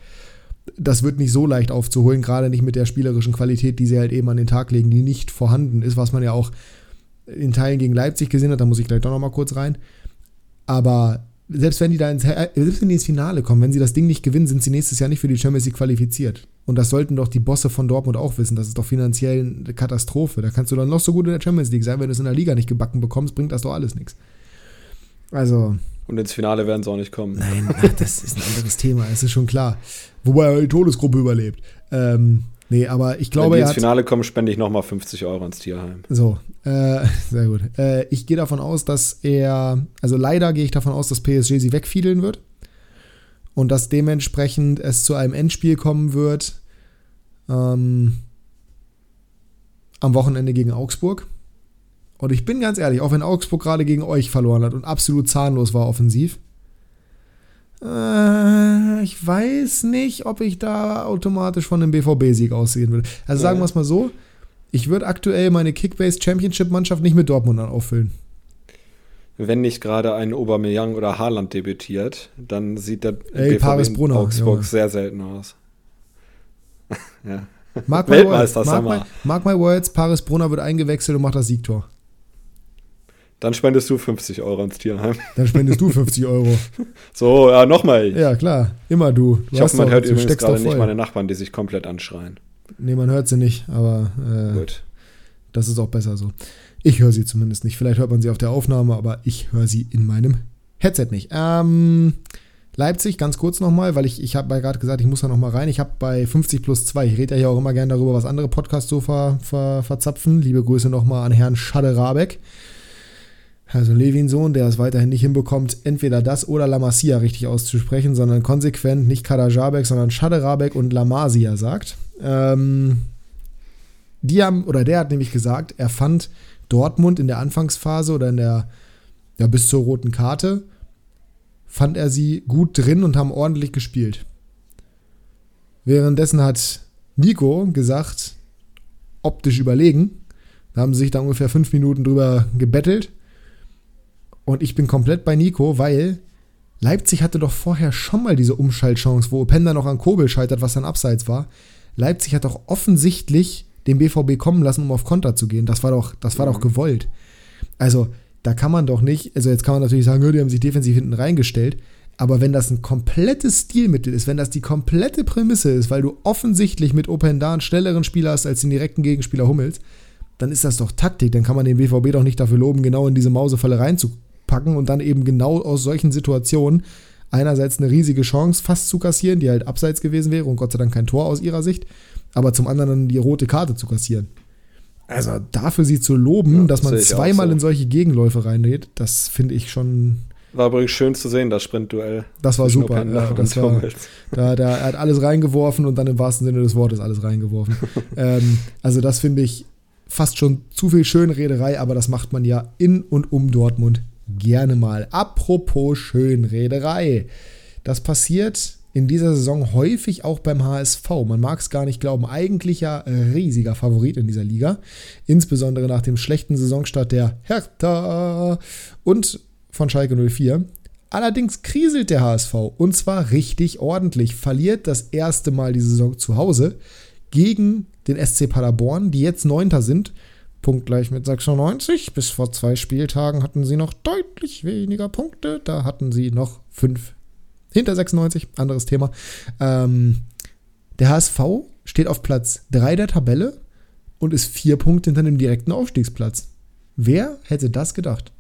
Das wird nicht so leicht aufzuholen, gerade nicht mit der spielerischen Qualität, die sie halt eben an den Tag legen, die nicht vorhanden ist, was man ja auch in Teilen gegen Leipzig gesehen hat, da muss ich gleich doch nochmal kurz rein. Aber selbst wenn die da ins, selbst wenn die ins Finale kommen, wenn sie das Ding nicht gewinnen, sind sie nächstes Jahr nicht für die Champions League qualifiziert. Und das sollten doch die Bosse von Dortmund auch wissen. Das ist doch finanziell eine Katastrophe. Da kannst du dann noch so gut in der Champions League sein, wenn du es in der Liga nicht gebacken bekommst, bringt das doch alles nichts. Also. Und ins Finale werden sie auch nicht kommen. Nein, ach, das ist ein anderes Thema, das ist schon klar. Wobei er die Todesgruppe überlebt. Ähm, Nee, aber ich glaube, Wenn die ins Finale kommen, spende ich nochmal 50 Euro ins Tierheim. So, äh, sehr gut. Äh, ich gehe davon aus, dass er, also leider gehe ich davon aus, dass PSG sie wegfiedeln wird und dass dementsprechend es zu einem Endspiel kommen wird ähm, am Wochenende gegen Augsburg. Und ich bin ganz ehrlich, auch wenn Augsburg gerade gegen euch verloren hat und absolut zahnlos war offensiv, äh, ich weiß nicht, ob ich da automatisch von einem BVB-Sieg aussehen würde. Also sagen wir es mal so, ich würde aktuell meine Kickbase Championship-Mannschaft nicht mit Dortmund auffüllen. Wenn nicht gerade ein Aubameyang oder Haaland debütiert, dann sieht der Ey, BVB Brunner, Augsburg Junge. sehr selten aus. ja. Mark my Weltmeister, words, sag mark, my, mal. mark my words, Paris Brunner wird eingewechselt und macht das Siegtor. Dann spendest du 50 Euro ins Tierheim. Dann spendest du 50 Euro. So, ja, nochmal. Ja, klar. Immer du. du ich hoffe, man hört übrigens gerade nicht meine Nachbarn, die sich komplett anschreien. Nee, man hört sie nicht, aber äh, Gut. das ist auch besser so. Ich höre sie zumindest nicht. Vielleicht hört man sie auf der Aufnahme, aber ich höre sie in meinem Headset nicht. Ähm, Leipzig, ganz kurz nochmal, weil ich, ich habe gerade gesagt, ich muss da nochmal rein. Ich habe bei 50 plus 2, ich rede ja hier auch immer gerne darüber, was andere Podcasts so ver, ver, verzapfen. Liebe Grüße nochmal an Herrn Schade Rabeck. Also Levin Sohn, der es weiterhin nicht hinbekommt, entweder das oder La Masia richtig auszusprechen, sondern konsequent nicht Kadajabek, sondern Schade Rabeck und La Masia sagt. Ähm, die haben, oder der hat nämlich gesagt, er fand Dortmund in der Anfangsphase oder in der, ja, bis zur roten Karte, fand er sie gut drin und haben ordentlich gespielt. Währenddessen hat Nico gesagt, optisch überlegen. Da haben sie sich da ungefähr fünf Minuten drüber gebettelt. Und ich bin komplett bei Nico, weil Leipzig hatte doch vorher schon mal diese Umschaltchance, wo Openda noch an Kobel scheitert, was dann abseits war. Leipzig hat doch offensichtlich den BVB kommen lassen, um auf Konter zu gehen. Das war doch, das war doch gewollt. Also, da kann man doch nicht, also jetzt kann man natürlich sagen, die haben sich defensiv hinten reingestellt, aber wenn das ein komplettes Stilmittel ist, wenn das die komplette Prämisse ist, weil du offensichtlich mit Openda einen schnelleren Spieler hast als den direkten Gegenspieler Hummels, dann ist das doch Taktik. Dann kann man den BVB doch nicht dafür loben, genau in diese Mausefalle reinzupacken und dann eben genau aus solchen Situationen einerseits eine riesige Chance fast zu kassieren, die halt abseits gewesen wäre und Gott sei Dank kein Tor aus ihrer Sicht, aber zum anderen dann die rote Karte zu kassieren. Also dafür sie zu loben, Ja, dass man zweimal so. in solche Gegenläufe reingeht, das finde ich schon, War übrigens schön zu sehen, das Sprintduell. das war super. Ja, das war, da, da, er hat alles reingeworfen und dann im wahrsten Sinne des Wortes alles reingeworfen. ähm, also das finde ich fast schon zu viel Schönrederei, aber das macht man ja in und um Dortmund gerne mal. Apropos Schönrederei. Das passiert in dieser Saison häufig auch beim HSV. Man mag es gar nicht glauben. Eigentlich ja riesiger Favorit in dieser Liga. Insbesondere nach dem schlechten Saisonstart der Hertha und von Schalke 04. Allerdings kriselt der HSV und zwar richtig ordentlich. Verliert das erste Mal die Saison zu Hause gegen den SC Paderborn, die jetzt Neunter sind. Punktgleich mit 96. Bis vor zwei Spieltagen hatten sie noch deutlich weniger Punkte. Da hatten sie noch fünf hinter 96. Anderes Thema. Ähm, der HSV steht auf Platz 3 der Tabelle und ist vier Punkte hinter dem direkten Aufstiegsplatz. Wer hätte das gedacht?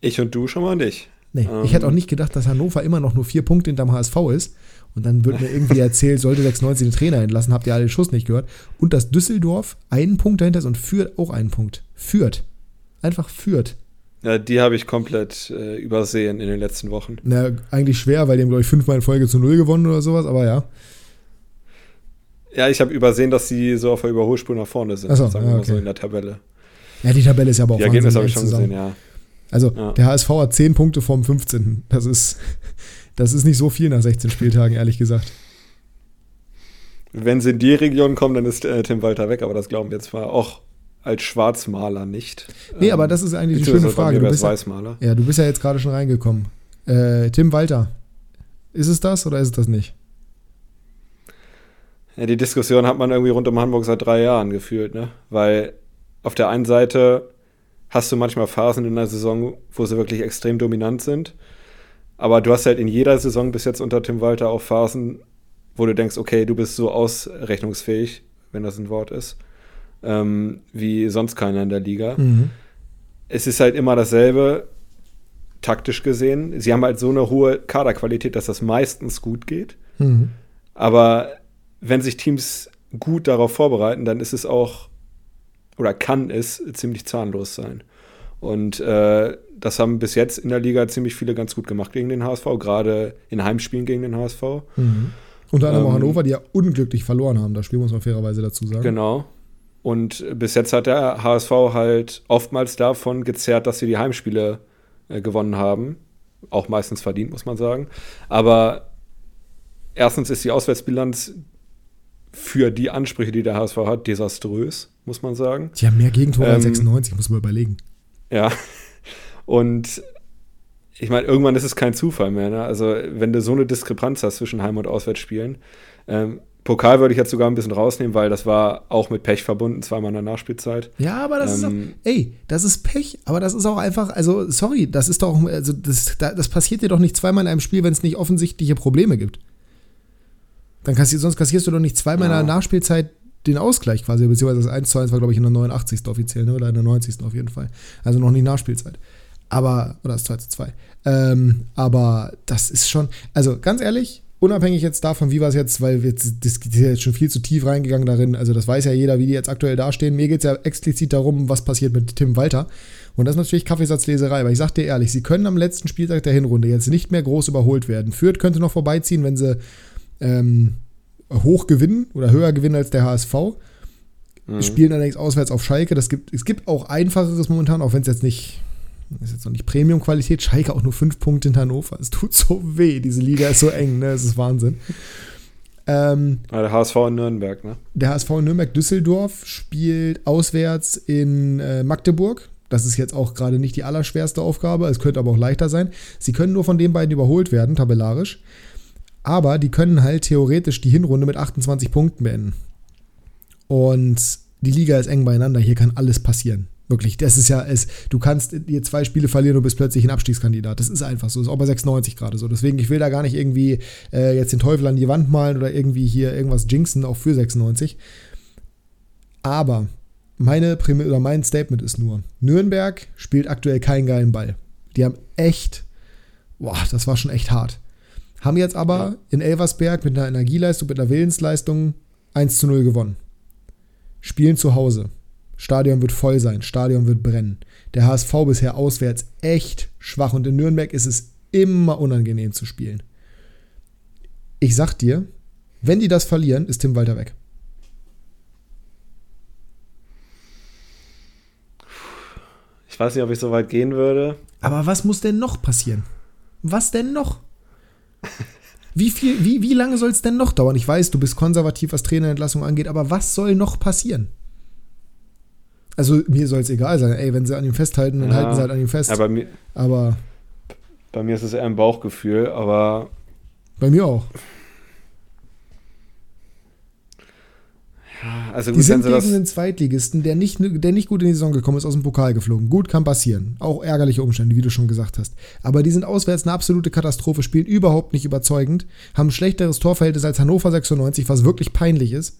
Ich und du schon mal nicht. Nee, Ähm. ich hätte auch nicht gedacht, dass Hannover immer noch nur vier Punkte hinterm HSV ist. Und dann wird mir irgendwie erzählt, sollte 96 den Trainer entlassen, habt ihr alle den Schuss nicht gehört. Und dass Düsseldorf einen Punkt dahinter ist und führt auch einen Punkt. Führt. Einfach führt. Ja, die habe ich komplett äh, übersehen in den letzten Wochen. Na, eigentlich schwer, weil die haben, glaube ich, fünfmal in Folge zu null gewonnen oder sowas, aber ja. Ja, ich habe übersehen, dass sie so auf der Überholspur nach vorne sind, Ach so, sagen wir ja, mal so okay. in der Tabelle. Ja, die Tabelle ist ja aber auch Die Ergebnisse habe ich schon eng gesehen, zusammen. ja. Also, Ja. der HSV hat 10 Punkte vom 15. Das ist, das ist nicht so viel nach 16 Spieltagen, ehrlich gesagt. wenn sie in die Region kommen, dann ist äh, Tim Walter weg, aber das glauben wir zwar auch als Schwarzmaler nicht. Nee, aber das ist eigentlich die schöne Frage. Du bist, Weißmaler. Ja, du bist ja jetzt gerade schon reingekommen. Äh, Tim Walter, ist es das oder ist es das nicht? Ja, die Diskussion hat man irgendwie rund um Hamburg seit drei Jahren gefühlt, ne? Weil auf der einen Seite hast du manchmal Phasen in der Saison, wo sie wirklich extrem dominant sind. Aber du hast halt in jeder Saison bis jetzt unter Tim Walter auch Phasen, wo du denkst, okay, du bist so ausrechnungsfähig, wenn das ein Wort ist, ähm, wie sonst keiner in der Liga. Mhm. Es ist halt immer dasselbe, taktisch gesehen. Sie haben halt so eine hohe Kaderqualität, dass das meistens gut geht. Mhm. Aber wenn sich Teams gut darauf vorbereiten, dann ist es auch oder kann es ziemlich zahnlos sein. Und äh, das haben bis jetzt in der Liga ziemlich viele ganz gut gemacht gegen den HSV, gerade in Heimspielen gegen den HSV. Mhm. Unter anderem ähm, Hannover, die ja unglücklich verloren haben, das Spiel muss man fairerweise dazu sagen. Genau. Und bis jetzt hat der HSV halt oftmals davon gezerrt, dass sie die Heimspiele äh, gewonnen haben. Auch meistens verdient, muss man sagen. Aber erstens ist die Auswärtsbilanz für die Ansprüche, die der HSV hat, desaströs, muss man sagen. Die haben mehr Gegentore ähm, als 96, muss man überlegen. Ja. Und ich meine, irgendwann ist es kein Zufall mehr. Ne? Also, wenn du so eine Diskrepanz hast zwischen Heim- und Auswärtsspielen. Ähm, Pokal würde ich jetzt sogar ein bisschen rausnehmen, weil das war auch mit Pech verbunden, zweimal in der Nachspielzeit. Ja, aber das ähm, ist auch, ey, das ist Pech, aber das ist auch einfach, also sorry, das ist doch, also das, das passiert dir doch nicht zweimal in einem Spiel, wenn es nicht offensichtliche Probleme gibt. Dann kassierst, sonst kassierst du doch nicht zweimal ja. in der Nachspielzeit den Ausgleich quasi, beziehungsweise das 1 zu 1 war, glaube ich, in der 89. offiziell, ne? oder in der 90. auf jeden Fall. Also noch nicht Nachspielzeit. Aber, oder das 2 zu 2. Ähm, aber das ist schon, also ganz ehrlich, unabhängig jetzt davon, wie war es jetzt, weil wir jetzt, das ist jetzt schon viel zu tief reingegangen darin, also das weiß ja jeder, wie die jetzt aktuell dastehen. Mir geht es ja explizit darum, was passiert mit Tim Walter. Und das ist natürlich Kaffeesatzleserei, aber ich sag dir ehrlich, sie können am letzten Spieltag der Hinrunde jetzt nicht mehr groß überholt werden. Fürth könnte noch vorbeiziehen, wenn sie ähm, hoch gewinnen oder höher gewinnen als der HSV. Mhm. Spielen allerdings auswärts auf Schalke. Das gibt, es gibt auch einfacheres momentan, auch wenn es jetzt nicht, ist jetzt noch nicht Premium-Qualität. Schalke auch nur fünf Punkte in Hannover. Es tut so weh. Diese Liga ist so eng, ne? Es ist Wahnsinn. Ähm, der HSV in Nürnberg, ne? Der HSV in Nürnberg-Düsseldorf spielt auswärts in äh, Magdeburg. Das ist jetzt auch gerade nicht die allerschwerste Aufgabe. Es könnte aber auch leichter sein. Sie können nur von den beiden überholt werden, tabellarisch. Aber die können halt theoretisch die Hinrunde mit 28 Punkten beenden. Und die Liga ist eng beieinander. Hier kann alles passieren. Wirklich, das ist ja es. Du kannst hier zwei Spiele verlieren und bist plötzlich ein Abstiegskandidat. Das ist einfach so. Das ist auch bei 96 gerade so. Deswegen, ich will da gar nicht irgendwie äh, jetzt den Teufel an die Wand malen oder irgendwie hier irgendwas jinxen, auch für 96. Aber meine Prämisse oder mein Statement ist nur: Nürnberg spielt aktuell keinen geilen Ball. Die haben echt, boah, das war schon echt hart. Haben jetzt aber ja. in Elversberg mit einer Energieleistung, mit einer Willensleistung 1 zu 0 gewonnen. Spielen zu Hause. Stadion wird voll sein, Stadion wird brennen. Der HSV bisher auswärts echt schwach und in Nürnberg ist es immer unangenehm zu spielen. Ich sag dir, wenn die das verlieren, ist Tim Walter weg. Ich weiß nicht, ob ich so weit gehen würde. Aber was muss denn noch passieren? Was denn noch? Wie, viel, wie, wie lange soll es denn noch dauern? Ich weiß, du bist konservativ, was Trainerentlassung angeht, aber was soll noch passieren? Also mir soll es egal sein. Ey, wenn sie an ihm festhalten, dann ja, halten sie halt an ihm fest. Aber, mir, aber bei mir ist es eher ein Bauchgefühl, aber bei mir auch. Also gut, die sind gegen den Zweitligisten, der nicht, der nicht gut in die Saison gekommen ist, aus dem Pokal geflogen. Gut, kann passieren. Auch ärgerliche Umstände, wie du schon gesagt hast. Aber die sind auswärts eine absolute Katastrophe, spielen überhaupt nicht überzeugend, haben ein schlechteres Torverhältnis als Hannover 96, was wirklich peinlich ist,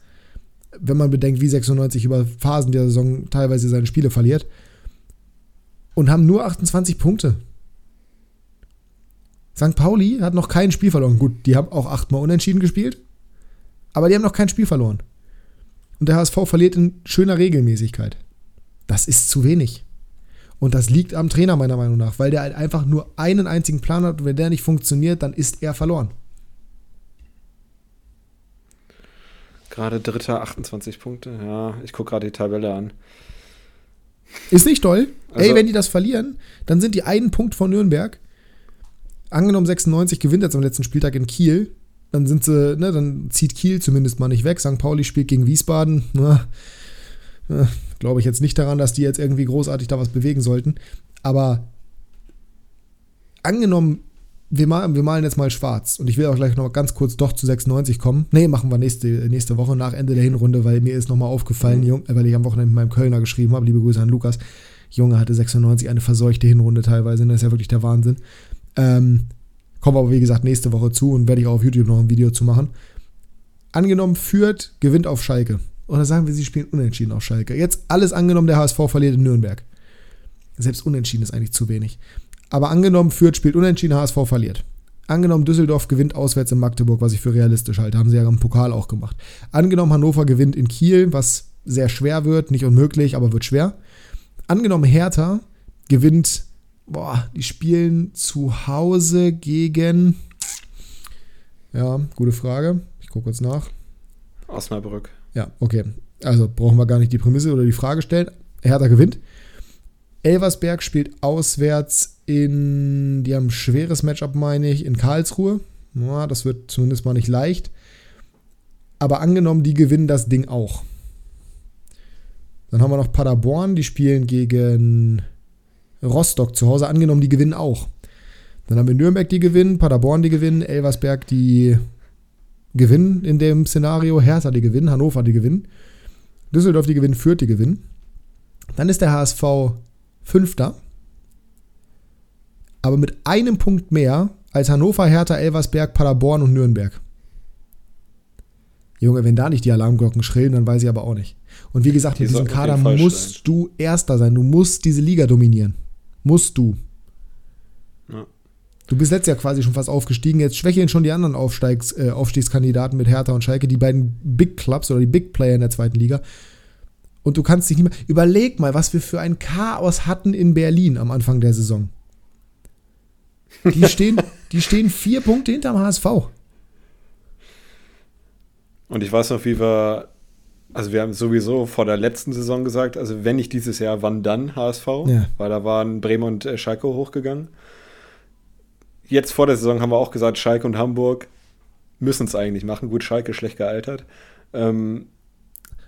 wenn man bedenkt, wie 96 über Phasen der Saison teilweise seine Spiele verliert. Und haben nur 28 Punkte. St. Pauli hat noch kein Spiel verloren. Gut, die haben auch achtmal unentschieden gespielt, aber die haben noch kein Spiel verloren und der HSV verliert in schöner Regelmäßigkeit. Das ist zu wenig. Und das liegt am Trainer meiner Meinung nach, weil der halt einfach nur einen einzigen Plan hat und wenn der nicht funktioniert, dann ist er verloren. Gerade Dritter, 28 Punkte. Ja, ich gucke gerade die Tabelle an. Ist nicht toll. Also, Ey, wenn die das verlieren, dann sind die einen Punkt von Nürnberg. Angenommen 96 gewinnt jetzt am letzten Spieltag in Kiel, dann sind sie, ne, dann zieht Kiel zumindest mal nicht weg. St. Pauli spielt gegen Wiesbaden. Na, äh, Glaube ich jetzt nicht daran, dass die jetzt irgendwie großartig da was bewegen sollten. Aber angenommen, wir malen, wir malen jetzt mal schwarz. Und ich will auch gleich noch ganz kurz doch zu 96 kommen. Nee, machen wir nächste, nächste Woche nach Ende der Hinrunde, weil mir ist nochmal aufgefallen, mhm. weil ich am Wochenende mit meinem Kölner geschrieben habe. Liebe Grüße an Lukas. Junge hatte 96 eine verseuchte Hinrunde teilweise. Das ist ja wirklich der Wahnsinn. Ähm, kommen wir aber, wie gesagt, nächste Woche zu und werde ich auch auf YouTube noch ein Video zu machen. Angenommen, führt, gewinnt auf Schalke. Oder sagen wir, sie spielen unentschieden auf Schalke. Jetzt alles angenommen, der HSV verliert in Nürnberg. Selbst unentschieden ist eigentlich zu wenig. Aber angenommen, Fürth spielt unentschieden, HSV verliert. Angenommen, Düsseldorf gewinnt auswärts in Magdeburg, was ich für realistisch halte. Haben sie ja im Pokal auch gemacht. Angenommen, Hannover gewinnt in Kiel, was sehr schwer wird. Nicht unmöglich, aber wird schwer. Angenommen, Hertha gewinnt, boah, die spielen zu Hause gegen. Ja, gute Frage. Ich gucke kurz nach. Osnabrück. Ja, okay. Also brauchen wir gar nicht die Prämisse oder die Frage stellen. Hertha gewinnt. Elversberg spielt auswärts in, die haben ein schweres Matchup, meine ich, in Karlsruhe. Ja, das wird zumindest mal nicht leicht. Aber angenommen, die gewinnen das Ding auch. Dann haben wir noch Paderborn, die spielen gegen Rostock zu Hause. Angenommen, die gewinnen auch. Dann haben wir Nürnberg, die gewinnen, Paderborn, die gewinnen, Elversberg, die gewinnen in dem Szenario, Hertha, die gewinnen, Hannover, die gewinnen, Düsseldorf, die gewinnen, Fürth, die gewinnen. Dann ist der HSV Fünfter, aber mit einem Punkt mehr als Hannover, Hertha, Elversberg, Paderborn und Nürnberg. Junge, wenn da nicht die Alarmglocken schrillen, dann weiß ich aber auch nicht. Und wie gesagt, mit diesem Kader musst du Erster sein. Du musst diese Liga dominieren. Musst du. Ja. Du bist letztes Jahr quasi schon fast aufgestiegen. Jetzt schwächeln schon die anderen Aufsteigs, äh, Aufstiegskandidaten mit Hertha und Schalke, die beiden Big Clubs oder die Big Player in der zweiten Liga. Und du kannst dich nicht mehr. Überleg mal, was wir für ein Chaos hatten in Berlin am Anfang der Saison. Die stehen, die stehen vier Punkte hinterm HSV. Und ich weiß noch, wie wir, also wir haben sowieso vor der letzten Saison gesagt, also wenn nicht dieses Jahr, wann dann HSV? Ja. Weil da waren Bremen und äh, Schalke hochgegangen. Jetzt vor der Saison haben wir auch gesagt, Schalke und Hamburg müssen es eigentlich machen. Gut, Schalke schlecht gealtert. Ähm,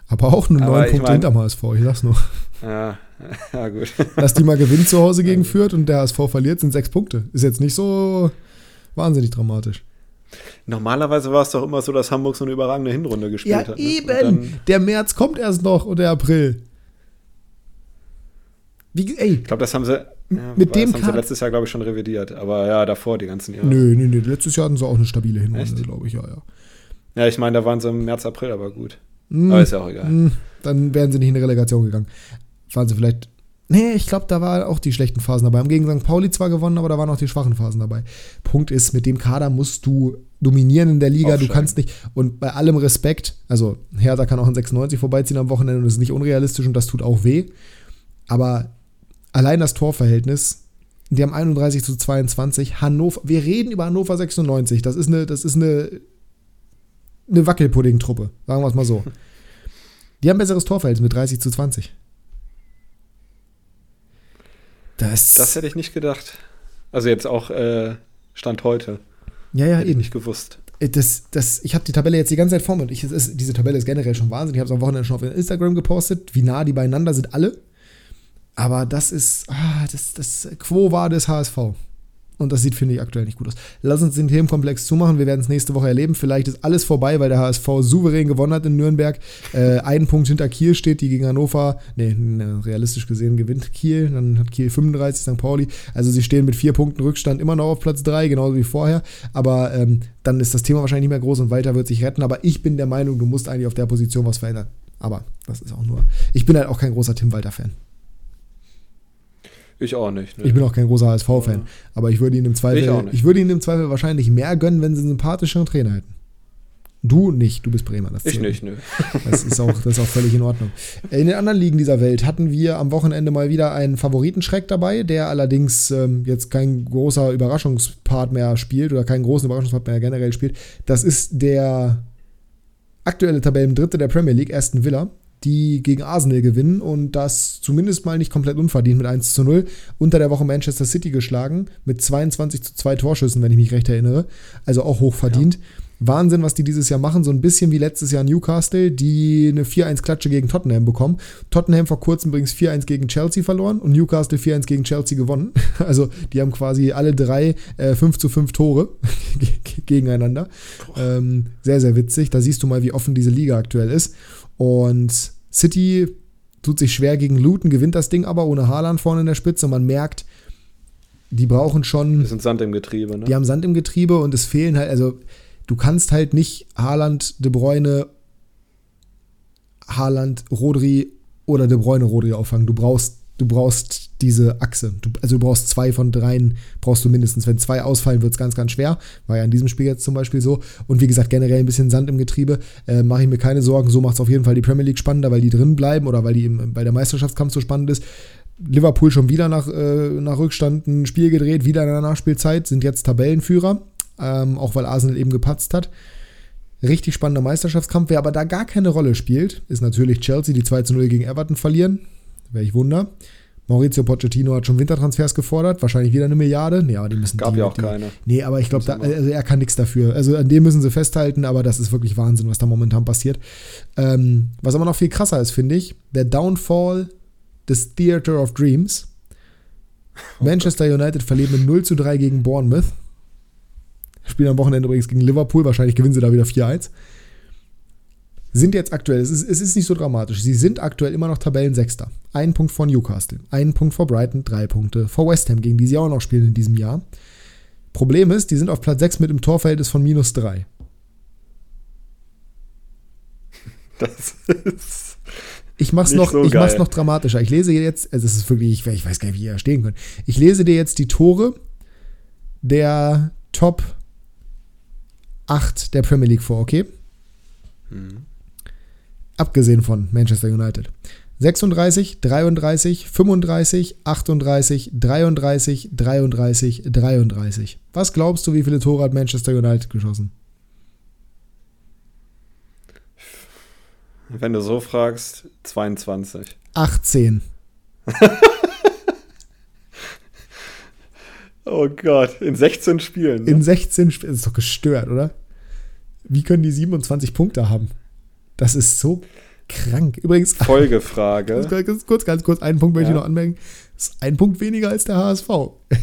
aber auch nur neun Punkte mein, hinterm HSV, ich sag's nur. Ja, ja, gut. Dass die mal gewinnt zu Hause gegen Fürth und der HSV verliert, sind sechs Punkte. Ist jetzt nicht so wahnsinnig dramatisch. Normalerweise war es doch immer so, dass Hamburg so eine überragende Hinrunde gespielt ja, hat. Ja, ne? eben. Der März kommt erst noch und der April. Wie, ey. Ich glaube, das haben sie, ja, mit dem das haben sie letztes Jahr, glaube ich, schon revidiert. Aber ja, davor die ganzen Jahre. Nö, nö, nö. Letztes Jahr hatten sie auch eine stabile Hinrunde, glaube ich, ja, ja. Ja, ich meine, da waren sie im März, April aber gut. Mm, aber ist ja auch egal. Mm, dann wären sie nicht in die Relegation gegangen. Waren sie vielleicht. Nee, ich glaube, da waren auch die schlechten Phasen dabei. Haben gegen St. Pauli zwar gewonnen, aber da waren auch die schwachen Phasen dabei. Punkt ist, mit dem Kader musst du dominieren in der Liga. Aufsteigen. Du kannst nicht. Und bei allem Respekt, also Hertha kann auch in 96 vorbeiziehen am Wochenende und das ist nicht unrealistisch und das tut auch weh. Aber allein das Torverhältnis, die haben 31 zu 22. Hannover, wir reden über Hannover 96. Das ist eine, das ist eine eine Wackelpudding-Truppe, sagen wir es mal so. Die haben besseres Torverhältnis mit 30 zu 20. Das, das hätte ich nicht gedacht. Also jetzt auch äh, Stand heute. Ja, ja, hätte eben. nicht gewusst. Äh, das, das, ich habe die Tabelle jetzt die ganze Zeit vor mir. Ich, ist, diese Tabelle ist generell schon Wahnsinn. Ich habe es am Wochenende schon auf Instagram gepostet, wie nah die beieinander sind alle. Aber das ist, ah, das, das Quo war des HSV. Und das sieht, finde ich, aktuell nicht gut aus. Lass uns den Themenkomplex zumachen. Wir werden es nächste Woche erleben. Vielleicht ist alles vorbei, weil der HSV souverän gewonnen hat in Nürnberg. Äh, einen Punkt hinter Kiel steht, die gegen Hannover, nee, ne, realistisch gesehen gewinnt Kiel. Dann hat Kiel 35, St. Pauli. Also sie stehen mit vier Punkten Rückstand immer noch auf Platz 3, genauso wie vorher. Aber ähm, dann ist das Thema wahrscheinlich nicht mehr groß und Walter wird sich retten. Aber ich bin der Meinung, du musst eigentlich auf der Position was verändern. Aber das ist auch nur. Ich bin halt auch kein großer Tim Walter-Fan. Ich auch nicht. Ne? Ich bin auch kein großer HSV-Fan. Ja. Aber ich würde ihn im Zweifel, ich, ich, würde ihn im Zweifel wahrscheinlich mehr gönnen, wenn sie einen sympathischeren Trainer hätten. Du nicht, du bist Bremer. Das ich nicht, nö. Das ist, auch, das ist auch völlig in Ordnung. In den anderen Ligen dieser Welt hatten wir am Wochenende mal wieder einen Favoritenschreck dabei, der allerdings ähm, jetzt kein großer Überraschungspart mehr spielt oder keinen großen Überraschungspart mehr generell spielt. Das ist der aktuelle Tabellendritte der Premier League, Aston Villa die gegen Arsenal gewinnen und das zumindest mal nicht komplett unverdient mit 1 zu 0. Unter der Woche Manchester City geschlagen mit 22 zu 2 Torschüssen, wenn ich mich recht erinnere. Also auch hochverdient. Wahnsinn, was die dieses Jahr machen. So ein bisschen wie letztes Jahr Newcastle, die eine 4-1-Klatsche gegen Tottenham bekommen. Tottenham vor kurzem übrigens 4-1 gegen Chelsea verloren und Newcastle 4-1 gegen Chelsea gewonnen. Also die haben quasi alle drei äh, 5 zu 5 Tore gegeneinander. Ähm, sehr, sehr witzig. Da siehst du mal, wie offen diese Liga aktuell ist. Und City tut sich schwer gegen Luton, gewinnt das Ding aber ohne Haaland vorne in der Spitze. Man merkt, die brauchen schon. Die sind Sand im Getriebe, ne? Die haben Sand im Getriebe und es fehlen halt, also du kannst halt nicht Haaland, De Bruyne, Haaland, Rodri oder De Bruyne, Rodri auffangen. Du brauchst, du brauchst diese Achse. Du, also du brauchst zwei von dreien, brauchst du mindestens. Wenn zwei ausfallen, wird es ganz, ganz schwer. War ja in diesem Spiel jetzt zum Beispiel so. Und wie gesagt, generell ein bisschen Sand im Getriebe. Äh, Mache ich mir keine Sorgen. So macht es auf jeden Fall die Premier League spannender, weil die drin bleiben oder weil die bei der Meisterschaftskampf so spannend ist. Liverpool schon wieder nach, äh, nach Rückstand ein Spiel gedreht, wieder in der Nachspielzeit, sind jetzt Tabellenführer, ähm, auch weil Arsenal eben gepatzt hat. Richtig spannender Meisterschaftskampf. Wer aber da gar keine Rolle spielt, ist natürlich Chelsea, die 2 zu 0 gegen Everton verlieren. Wäre ich Wunder. Maurizio Pochettino hat schon Wintertransfers gefordert, wahrscheinlich wieder eine Milliarde. Nee, aber die müssen Gab die, ja auch die, keine. Nee, aber ich glaube, also er kann nichts dafür. Also an dem müssen sie festhalten, aber das ist wirklich Wahnsinn, was da momentan passiert. Ähm, was aber noch viel krasser ist, finde ich, der Downfall des Theater of Dreams. Manchester United verlieren mit 0 zu 3 gegen Bournemouth. Spielen am Wochenende übrigens gegen Liverpool, wahrscheinlich gewinnen sie da wieder 4-1. Sind jetzt aktuell, es ist, es ist nicht so dramatisch, sie sind aktuell immer noch Tabellensechster. Ein Punkt vor Newcastle, ein Punkt vor Brighton, drei Punkte vor West Ham, gegen die sie auch noch spielen in diesem Jahr. Problem ist, die sind auf Platz 6 mit einem Torverhältnis von minus 3. Das ist. Ich mach's, noch, so ich geil. mach's noch dramatischer. Ich lese jetzt, also es ist wirklich, ich, weiß gar nicht, wie ihr stehen könnt. Ich lese dir jetzt die Tore der Top 8 der Premier League vor, okay? Abgesehen von Manchester United. 36, 33, 35, 38, 33, 33, 33. Was glaubst du, wie viele Tore hat Manchester United geschossen? Wenn du so fragst, 22. 18. Oh Gott, in 16 Spielen. Ne? In 16 Spielen. Das ist doch gestört, oder? Wie können die 27 Punkte haben? Das ist so krank. Übrigens, Folgefrage. ganz, kurz, ganz kurz, einen Punkt möchte Ja. ich noch anmerken. Das ist ein Punkt weniger als der HSV.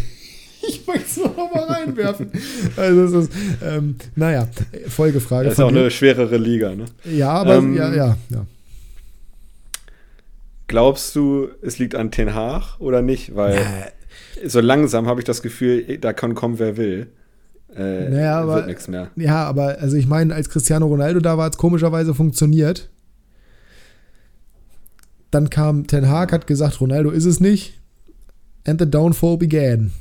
Ich möchte es noch mal reinwerfen. Also, ist, ähm, naja, Folgefrage. Das ist auch dir. eine schwerere Liga, ne? ja, aber, ähm, ja, ja, ja. Glaubst du, es liegt an Ten Haag oder nicht? Weil so langsam habe ich das Gefühl, da kann kommen, wer will. Äh, Naja, aber- wird nichts mehr. Ja, aber also ich meine, als Cristiano Ronaldo da war, hat es komischerweise funktioniert. Dann kam Ten Hag, hat gesagt, Ronaldo ist es nicht. And the downfall began.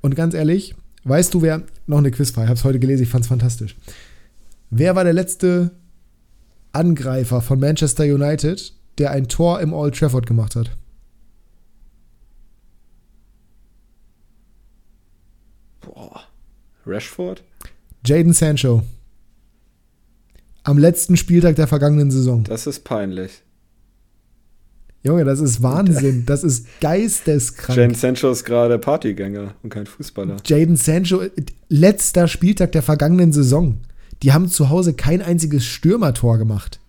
Und ganz ehrlich, weißt du, wer, noch eine Quizfrage, ich habe es heute gelesen, ich fand es fantastisch. Wer war der letzte Angreifer von Manchester United, der ein Tor im Old Trafford gemacht hat? Boah. Rashford? Jaden Sancho. Am letzten Spieltag der vergangenen Saison. Das ist peinlich. Junge, das ist Wahnsinn. Das ist geisteskrank. Jane Sancho ist gerade Partygänger und kein Fußballer. Jaden Sancho, letzter Spieltag der vergangenen Saison. Die haben zu Hause kein einziges Stürmertor gemacht.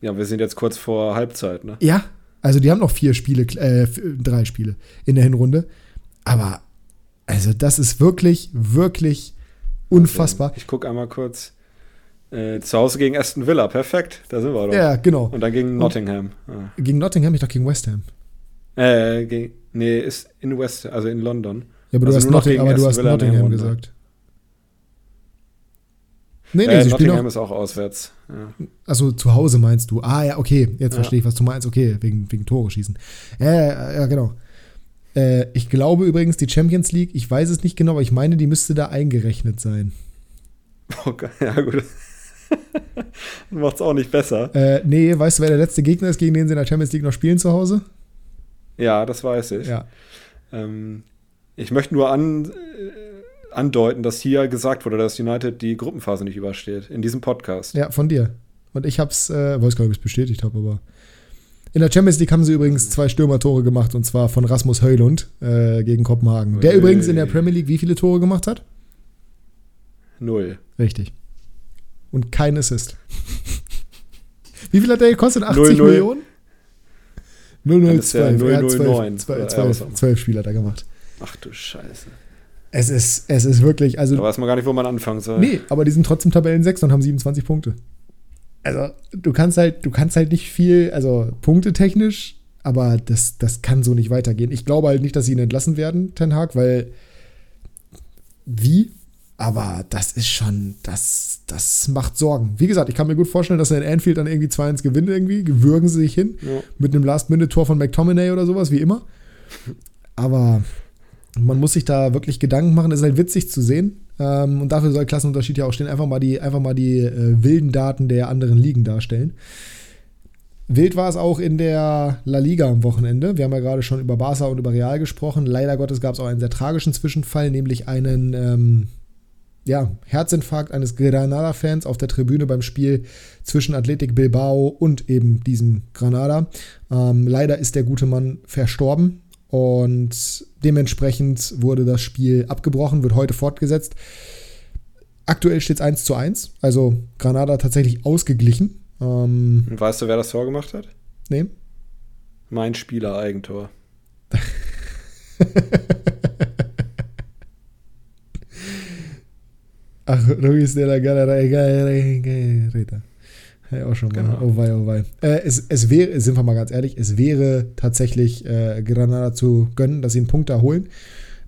Ja, wir sind jetzt kurz vor Halbzeit, ne? Ja, also die haben noch vier Spiele, äh, drei Spiele in der Hinrunde. Aber, also das ist wirklich, wirklich unfassbar. Ich gucke einmal kurz. Äh, zu Hause gegen Aston Villa, perfekt. Da sind wir doch. Ja, genau. Und dann gegen Nottingham. Ah. Gegen Nottingham, ich doch gegen West Ham. Äh, gegen, nee, ist in West, also in London. Ja, aber du Also hast, nur noch Notting, aber du hast Nottingham gesagt. Nee, nee, äh, sie Nottingham auch. ist auch auswärts. Ja. Also zu Hause meinst du. Ah, ja, okay. Jetzt Ja. verstehe ich, was du meinst. Okay, wegen, wegen Tore schießen. Ja, ja, ja genau. Äh, ich glaube übrigens, die Champions League, ich weiß es nicht genau, aber ich meine, die müsste da eingerechnet sein. Okay, ja, gut. Macht's auch nicht besser. Äh, nee, weißt du, wer der letzte Gegner ist, gegen den sie in der Champions League noch spielen zu Hause? Ja, das weiß ich. Ja. Ähm, ich möchte nur an, äh, andeuten, dass hier gesagt wurde, dass United die Gruppenphase nicht übersteht. In diesem Podcast. Ja, von dir. Und ich hab's, äh, weiß gar nicht, ob ich es bestätigt habe, aber. In der Champions League haben sie übrigens zwei Stürmertore gemacht und zwar von Rasmus Höjlund äh, gegen Kopenhagen. Der Ui. übrigens in der Premier League wie viele Tore gemacht hat? Null. Richtig. Und kein Assist. Wie viel hat der gekostet? 80 0, 0. Millionen? 002. Dann ist ja Er hat 009. 12, 12, Oder 12, was auch 12 Spiele hat er gemacht. Ach du Scheiße. Es ist, es ist wirklich, also Da weiß man gar nicht, wo man anfangen soll. Nee, aber die sind trotzdem Tabellen 6 und haben 27 Punkte. Also, du kannst halt, du kannst halt nicht viel, also punktetechnisch, aber das, das kann so nicht weitergehen. Ich glaube halt nicht, dass sie ihn entlassen werden, Ten Hag, weil wie? Aber das ist schon, das, das macht Sorgen. Wie gesagt, ich kann mir gut vorstellen, dass er in Anfield dann irgendwie 2-1 gewinnt irgendwie, gewürgen sie sich hin Ja. mit einem Last-Minute-Tor von McTominay oder sowas, wie immer. Aber man muss sich da wirklich Gedanken machen. Das ist halt witzig zu sehen. Ähm, und dafür soll Klassenunterschied ja auch stehen. Einfach mal die, einfach mal die äh, wilden Daten der anderen Ligen darstellen. Wild war es auch in der La Liga am Wochenende. Wir haben ja gerade schon über Barca und über Real gesprochen. Leider Gottes gab es auch einen sehr tragischen Zwischenfall, nämlich einen ähm, ja, Herzinfarkt eines Granada-Fans auf der Tribüne beim Spiel zwischen Athletic Bilbao und eben diesem Granada. Ähm, leider ist der gute Mann verstorben und dementsprechend wurde das Spiel abgebrochen, wird heute fortgesetzt. Aktuell steht es 1 zu 1, also Granada tatsächlich ausgeglichen. Ähm, Und weißt du, wer das Tor gemacht hat? nee. Mein Spieler-Eigentor. Ach, Luis de la Galareta. Ja, auch schon mal. Genau. Oh wei, oh wei. Äh, es, es wäre, sind wir mal ganz ehrlich, es wäre tatsächlich äh, Granada zu gönnen, dass sie einen Punkt da holen.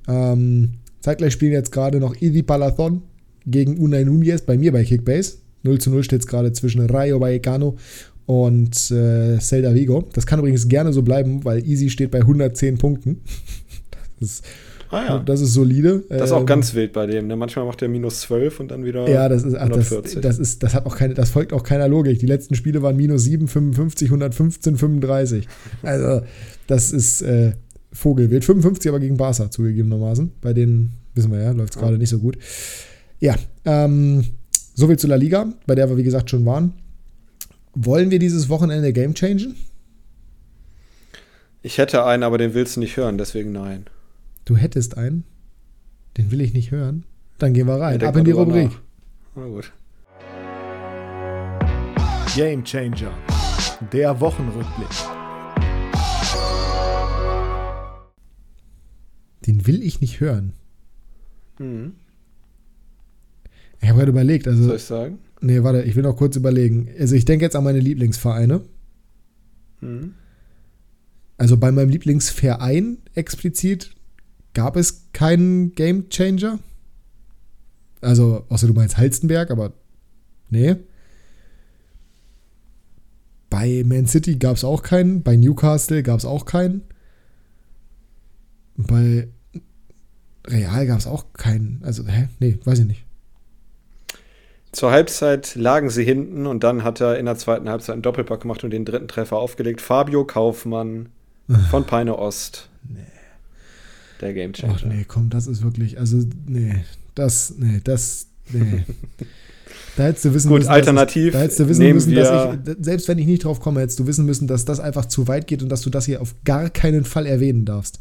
Ähm, zeitgleich spielen jetzt gerade noch Idi Palathon gegen Unai Nunez bei mir bei Kickbase. 0 zu 0 steht es gerade zwischen Rayo Vallecano und äh, Celta Vigo. Das kann übrigens gerne so bleiben, weil Easy steht bei 110 Punkten. Das ist, Ah ja. das ist solide. Das ist auch Ähm, ganz wild bei dem. Ne? Manchmal macht er minus 12 und dann wieder Ja, das ist, ach, das, 140. das ist, das hat auch keine, das folgt auch keiner Logik. Die letzten Spiele waren minus 7, 55, 115, 35. Also, das ist äh, Vogelwild. 55 aber gegen Barca zugegebenermaßen. Bei denen, wissen wir ja, läuft es Ja. gerade nicht so gut. Ja, ähm, soviel zu La Liga, bei der wir, wie gesagt, schon waren. Wollen wir dieses Wochenende Game changen? Ich hätte einen, aber den willst du nicht hören, deswegen nein. Du hättest einen. Den will ich nicht hören. Dann gehen wir rein. Ja, Ab in die Rubrik. nach. Na gut. Game Changer. Der Wochenrückblick. Den will ich nicht hören. Mhm. Ich habe gerade überlegt, also. Soll ich sagen? Nee, warte, ich will noch kurz überlegen. Also ich denke jetzt an meine Lieblingsvereine. Mhm. Also bei meinem Lieblingsverein explizit gab es keinen Game Changer. Also, außer du meinst Halstenberg, aber nee. Bei Man City gab es auch keinen. Bei Newcastle gab es auch keinen. Bei Real gab es auch keinen. Also, hä? Nee, weiß ich nicht. Zur Halbzeit lagen sie hinten und dann hat er in der zweiten Halbzeit einen Doppelpack gemacht und den dritten Treffer aufgelegt. Fabio Kaufmann von Peine Ost. Der Gamechanger. Ach nee, komm, das ist wirklich, also, nee, das, nee, das, nee. Da hättest du wissen Gut, müssen, dass alternativ ich, da hättest du wissen müssen, dass ich, selbst wenn ich nicht drauf komme, hättest du wissen müssen, dass das einfach zu weit geht und dass du das hier auf gar keinen Fall erwähnen darfst.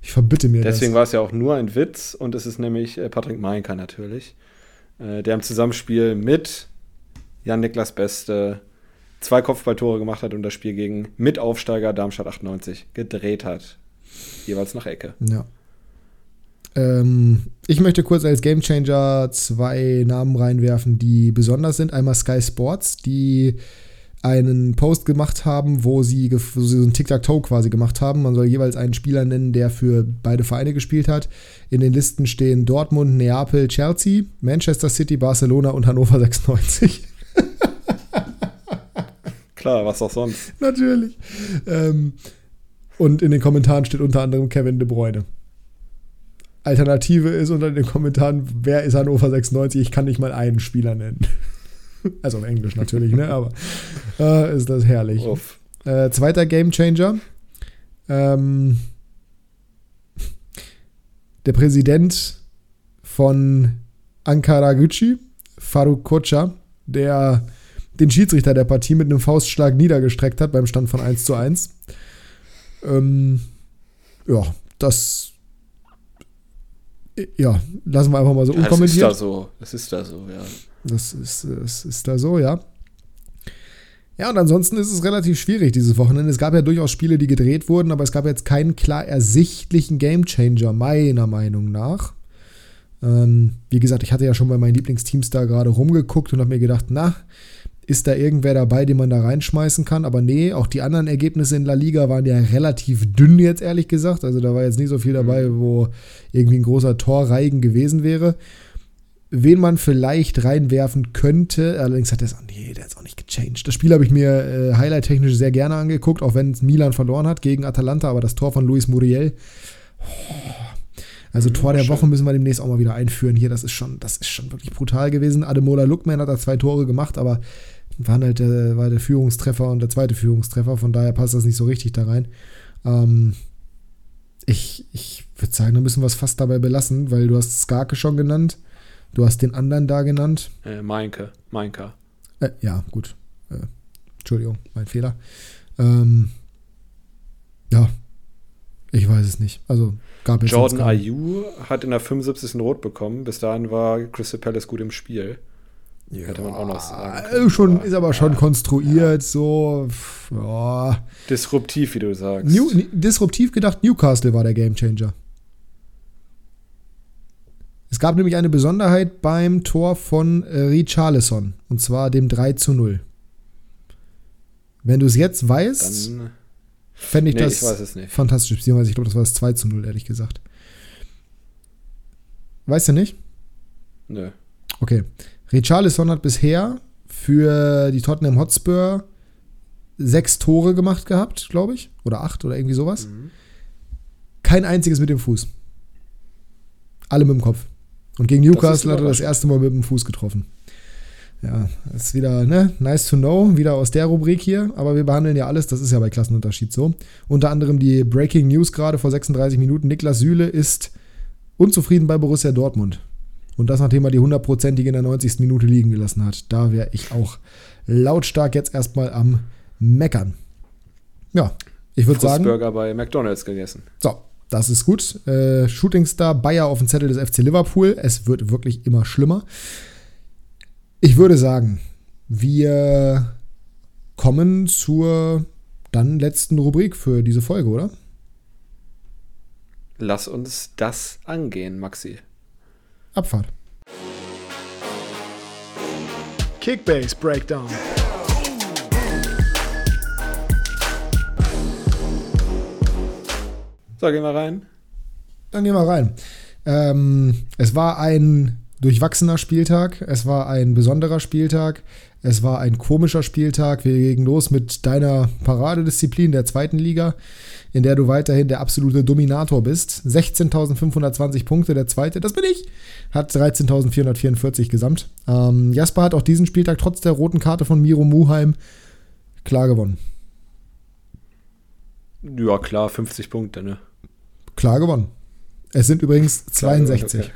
Ich verbitte mir Deswegen das. war es ja auch nur ein Witz und es ist nämlich äh, Patrick Meinker natürlich, äh, der im Zusammenspiel mit Jan-Niklas Beste zwei Kopfballtore gemacht hat und das Spiel gegen Mitaufsteiger Darmstadt 98 gedreht hat. Jeweils nach Ecke. Ja. Ähm, ich möchte kurz als Gamechanger zwei Namen reinwerfen, die besonders sind. Einmal Sky Sports, die einen Post gemacht haben, wo sie, wo sie so ein Tic-Tac-Toe quasi gemacht haben. Man soll jeweils einen Spieler nennen, der für beide Vereine gespielt hat. In den Listen stehen Dortmund, Neapel, Chelsea, Manchester City, Barcelona und Hannover 96. Klar, was auch sonst. Natürlich. Ähm, und in den Kommentaren steht unter anderem Kevin De Bruyne. Alternative ist unter den Kommentaren, wer ist Hannover 96? Ich kann nicht mal einen Spieler nennen. Also auf Englisch natürlich, ne? Aber äh, ist das herrlich. Äh, zweiter Gamechanger. Ähm, der Präsident von Ankara Gücü, Faruk Koca, der den Schiedsrichter der Partie mit einem Faustschlag niedergestreckt hat beim Stand von 1 zu 1. Ähm, ja, das Ja, lassen wir einfach mal so Ja, das ist unkommentiert. da so. Das ist da so, ja. Das ist, das ist da so, ja. Ja, und ansonsten ist es relativ schwierig dieses Wochenende. Es gab ja durchaus Spiele, die gedreht wurden, aber es gab jetzt keinen klar ersichtlichen Gamechanger, meiner Meinung nach. Ähm, wie gesagt, ich hatte ja schon bei meinen Lieblingsteams da gerade rumgeguckt und habe mir gedacht, na, ist da irgendwer dabei, den man da reinschmeißen kann? Aber nee, auch die anderen Ergebnisse in La Liga waren ja relativ dünn jetzt, ehrlich gesagt. Also da war jetzt nicht so viel dabei, wo irgendwie ein großer Torreigen gewesen wäre wen man vielleicht reinwerfen könnte. Allerdings hat er es, nee, der auch nicht gechanged. Das Spiel habe ich mir äh, highlight-technisch sehr gerne angeguckt, auch wenn es Milan verloren hat gegen Atalanta, aber das Tor von Luis Muriel. Oh. Also Tor der Woche müssen wir demnächst auch mal wieder einführen hier. Das ist schon, das ist schon wirklich brutal gewesen. Ademola Lookman hat da zwei Tore gemacht, aber waren halt der, war der Führungstreffer und der zweite Führungstreffer, von daher passt das nicht so richtig da rein. Ähm, ich ich würde sagen, da müssen wir es fast dabei belassen, weil du hast Skarke schon genannt. Du hast den anderen da genannt. Äh, Meinke, Meinka. Äh, ja, gut. Äh, Entschuldigung, mein Fehler. Ähm, ja, ich weiß es nicht. Also gab es Jordan Ayew hat in der 75. Rot bekommen. Bis dahin war Crystal Palace gut im Spiel. Ja, hätte man auch noch sagen äh, können, schon, ist aber schon ja, konstruiert, so. pff, Ja. Disruptiv, wie du sagst. New, disruptiv gedacht, Newcastle war der Gamechanger. Es gab nämlich eine Besonderheit beim Tor von äh, Richarlison, und zwar dem 3 zu 0. Wenn du es jetzt weißt, Dann, fände ich nee, das ich weiß es nicht. fantastisch, beziehungsweise ich glaube, das war das 2 zu 0, ehrlich gesagt. Weißt du nicht? Nö. Okay. Richarlison hat bisher für die Tottenham Hotspur sechs Tore gemacht gehabt, glaube ich. Oder acht oder irgendwie sowas. Mhm. Kein einziges mit dem Fuß. Alle mit dem Kopf. Und gegen Newcastle hat er das erste Mal mit dem Fuß getroffen. Ja, das ist wieder, ne, nice to know, wieder aus der Rubrik hier, aber wir behandeln ja alles, das ist ja bei Klassenunterschied so. Unter anderem die Breaking News gerade vor 36 Minuten. Niklas Süle ist unzufrieden bei Borussia Dortmund. Und das, nachdem er die hundertprozentige in der 90. Minute liegen gelassen hat. Da wäre ich auch lautstark jetzt erstmal am Meckern. Ja, ich würde sagen. Frustburger bei McDonalds gegessen. So, das ist gut. Äh, Shootingstar Bayer auf dem Zettel des FC Liverpool. Es wird wirklich immer schlimmer. Ich würde sagen, wir kommen zur dann letzten Rubrik für diese Folge, oder? Lass uns das angehen, Maxi. Abfahrt. Kickbase Breakdown. So, gehen wir rein. Dann gehen wir rein. Ähm, es war ein durchwachsener Spieltag, es war ein besonderer Spieltag, es war ein komischer Spieltag. Wir legen los mit deiner Paradedisziplin der zweiten Liga, in der du weiterhin der absolute Dominator bist. 16.520 Punkte, der zweite, das bin ich, hat 13.444 gesamt. Ähm, Jasper hat auch diesen Spieltag trotz der roten Karte von Miro Muheim klar gewonnen. Ja, klar, 50 Punkte, ne? Klar gewonnen. Es sind übrigens Klar gewonnen, 62. okay.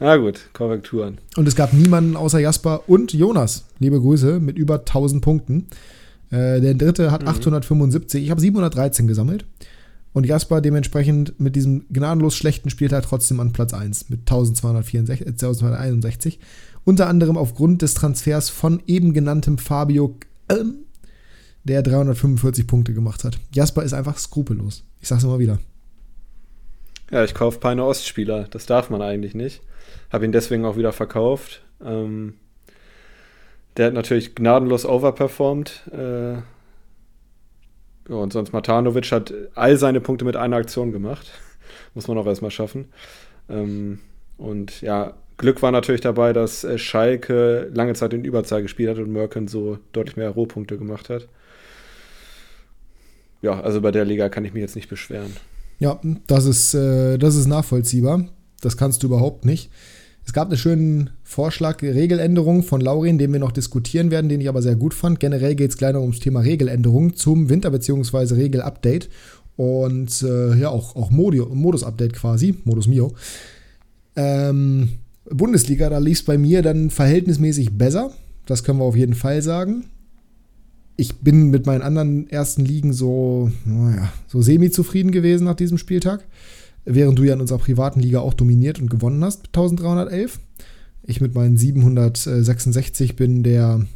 Na gut, Korrekturen. Und es gab niemanden außer Jasper und Jonas. Liebe Grüße mit über 1000 Punkten. Äh, der dritte hat 875. Ich habe 713 gesammelt. Und Jasper dementsprechend mit diesem gnadenlos schlechten Spieltag trotzdem an Platz 1 mit 1264, äh, 1261. Unter anderem aufgrund des Transfers von eben genanntem Fabio, ähm, der 345 Punkte gemacht hat. Jasper ist einfach skrupellos. Ich sag's immer wieder. Ja, ich kaufe keine Ostspieler. Das darf man eigentlich nicht. Habe ihn deswegen auch wieder verkauft. Ähm, der hat natürlich gnadenlos overperformed. Äh, ja, und sonst Matanovic hat all seine Punkte mit einer Aktion gemacht. Muss man auch erstmal schaffen. Ähm, und ja, Glück war natürlich dabei, dass äh, Schalke lange Zeit in Überzahl gespielt hat und Merkin so deutlich mehr Rohpunkte gemacht hat. Ja, also bei der Liga kann ich mich jetzt nicht beschweren. Ja, das ist, äh, das ist nachvollziehbar. Das kannst du überhaupt nicht. Es gab einen schönen Vorschlag, Regeländerung von Laurin, den wir noch diskutieren werden, den ich aber sehr gut fand. Generell geht es gleich noch ums Thema Regeländerung zum Winter- bzw. Regelupdate und äh, ja, auch, auch Modus-Update quasi, Modus Mio. Ähm, Bundesliga, da lief es bei mir dann verhältnismäßig besser. Das können wir auf jeden Fall sagen. Ich bin mit meinen anderen ersten Ligen so, naja, so semi-zufrieden gewesen nach diesem Spieltag. Während du ja in unserer privaten Liga auch dominiert und gewonnen hast mit 1311. Ich mit meinen 766 bin der,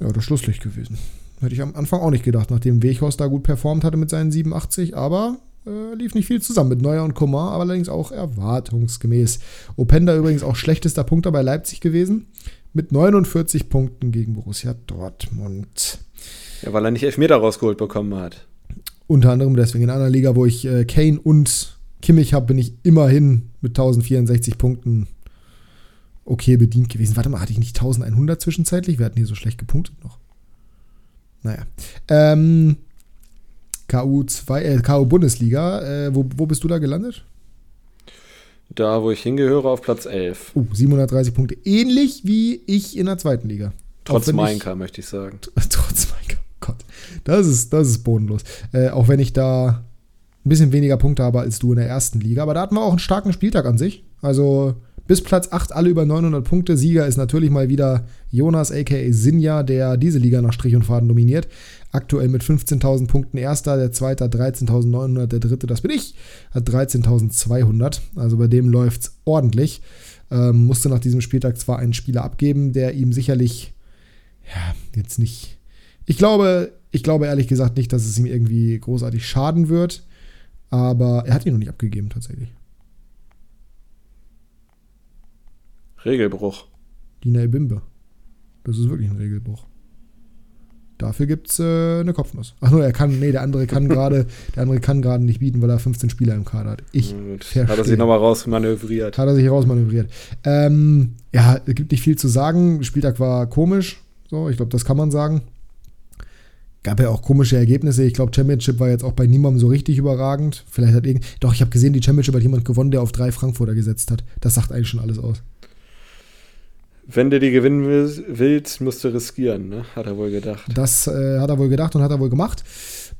ja, das Schlusslicht gewesen. Hätte ich am Anfang auch nicht gedacht, nachdem Weghorst da gut performt hatte mit seinen 87, aber äh, lief nicht viel zusammen mit Neuer und Coman, aber allerdings auch erwartungsgemäß. Openda übrigens auch schlechtester Punkter bei Leipzig gewesen, mit 49 Punkten gegen Borussia Dortmund. Ja, weil er nicht Elfmeter rausgeholt bekommen hat. Unter anderem deswegen in einer Liga, wo ich äh, Kane und Kimmich habe, bin ich immerhin mit 1064 Punkten okay bedient gewesen. Warte mal, hatte ich nicht 1100 zwischenzeitlich? Wir hatten hier so schlecht gepunktet noch. Naja. Ähm, KU2, äh, KU Bundesliga. Äh, wo, wo bist du da gelandet? Da, wo ich hingehöre, auf Platz 11. Uh, 730 Punkte. Ähnlich wie ich in der zweiten Liga. Trotz Mainka, möchte ich sagen. Trotz Mainka. Gott. Das ist, das ist bodenlos. Äh, auch wenn ich da ein bisschen weniger Punkte habe als du in der ersten Liga. Aber da hatten wir auch einen starken Spieltag an sich. Also bis Platz 8 alle über 900 Punkte. Sieger ist natürlich mal wieder Jonas aka Sinja, der diese Liga nach Strich und Faden dominiert. Aktuell mit 15.000 Punkten erster, der zweite hat 13.900, der dritte, das bin ich, hat 13.200. Also bei dem läuft es ordentlich. Ähm, musste nach diesem Spieltag zwar einen Spieler abgeben, der ihm sicherlich, ja, jetzt nicht. Ich glaube, ich glaube ehrlich gesagt nicht, dass es ihm irgendwie großartig schaden wird. Aber er hat ihn noch nicht abgegeben, tatsächlich. Regelbruch. Dina Ebimbe. Das ist wirklich ein Regelbruch. Dafür gibt es äh, eine Kopfnuss. Ach nur, er kann, nee, der andere kann gerade, der andere kann gerade nicht bieten, weil er 15 Spieler im Kader hat. Ich verstehe. Hat er sich nochmal rausmanövriert. Hat er sich rausmanövriert. Ähm, ja, es gibt nicht viel zu sagen. Spieltag war komisch. So, ich glaube, das kann man sagen. Gab ja auch komische Ergebnisse. Ich glaube, Championship war jetzt auch bei niemandem so richtig überragend. Vielleicht hat irgend. Doch, ich habe gesehen, die Championship hat jemand gewonnen, der auf drei Frankfurter gesetzt hat. Das sagt eigentlich schon alles aus. Wenn du die gewinnen willst, musst du riskieren, ne? hat er wohl gedacht. Das äh, hat er wohl gedacht und hat er wohl gemacht.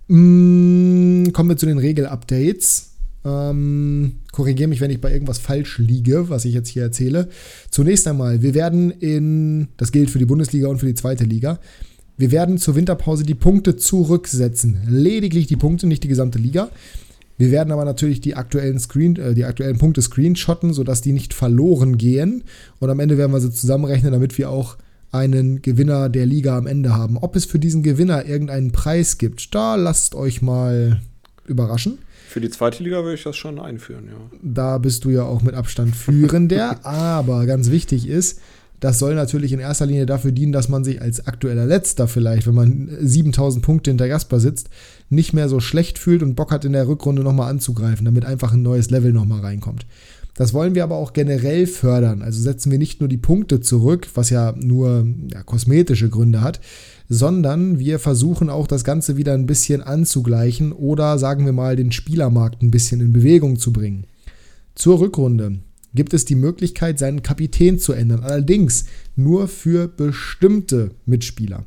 Mm, kommen wir zu den Regel-Updates. Ähm, Korrigiere mich, wenn ich bei irgendwas falsch liege, was ich jetzt hier erzähle. Zunächst einmal, wir werden in, das gilt für die Bundesliga und für die zweite Liga, wir werden zur Winterpause die Punkte zurücksetzen. Lediglich die Punkte, nicht die gesamte Liga. Wir werden aber natürlich die aktuellen, Screen, äh, die aktuellen Punkte screenshotten, sodass die nicht verloren gehen. Und am Ende werden wir sie zusammenrechnen, damit wir auch einen Gewinner der Liga am Ende haben. Ob es für diesen Gewinner irgendeinen Preis gibt, da lasst euch mal überraschen. Für die zweite Liga würde ich das schon einführen, ja. Da bist du ja auch mit Abstand führender. aber ganz wichtig ist, das soll natürlich in erster Linie dafür dienen, dass man sich als aktueller Letzter vielleicht, wenn man 7000 Punkte hinter Jasper sitzt, nicht mehr so schlecht fühlt und Bock hat in der Rückrunde nochmal anzugreifen, damit einfach ein neues Level nochmal reinkommt. Das wollen wir aber auch generell fördern. Also setzen wir nicht nur die Punkte zurück, was ja nur ja, kosmetische Gründe hat, sondern wir versuchen auch das Ganze wieder ein bisschen anzugleichen oder sagen wir mal den Spielermarkt ein bisschen in Bewegung zu bringen. Zur Rückrunde gibt es die Möglichkeit, seinen Kapitän zu ändern. Allerdings nur für bestimmte Mitspieler.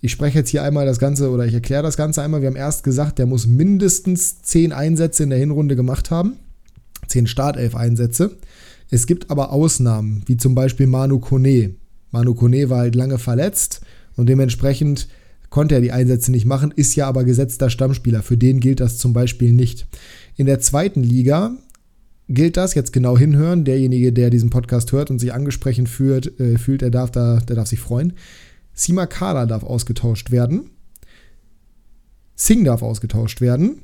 Ich spreche jetzt hier einmal das Ganze oder ich erkläre das Ganze einmal. Wir haben erst gesagt, der muss mindestens zehn Einsätze in der Hinrunde gemacht haben. Zehn Startelf-Einsätze. Es gibt aber Ausnahmen, wie zum Beispiel Manu Kone. Manu Kone war halt lange verletzt und dementsprechend konnte er die Einsätze nicht machen, ist ja aber gesetzter Stammspieler. Für den gilt das zum Beispiel nicht. In der zweiten Liga gilt das, jetzt genau hinhören. Derjenige, der diesen Podcast hört und sich angesprochen fühlt, äh, fühlt er darf da, der darf sich freuen. Simakala darf ausgetauscht werden. Singh darf ausgetauscht werden.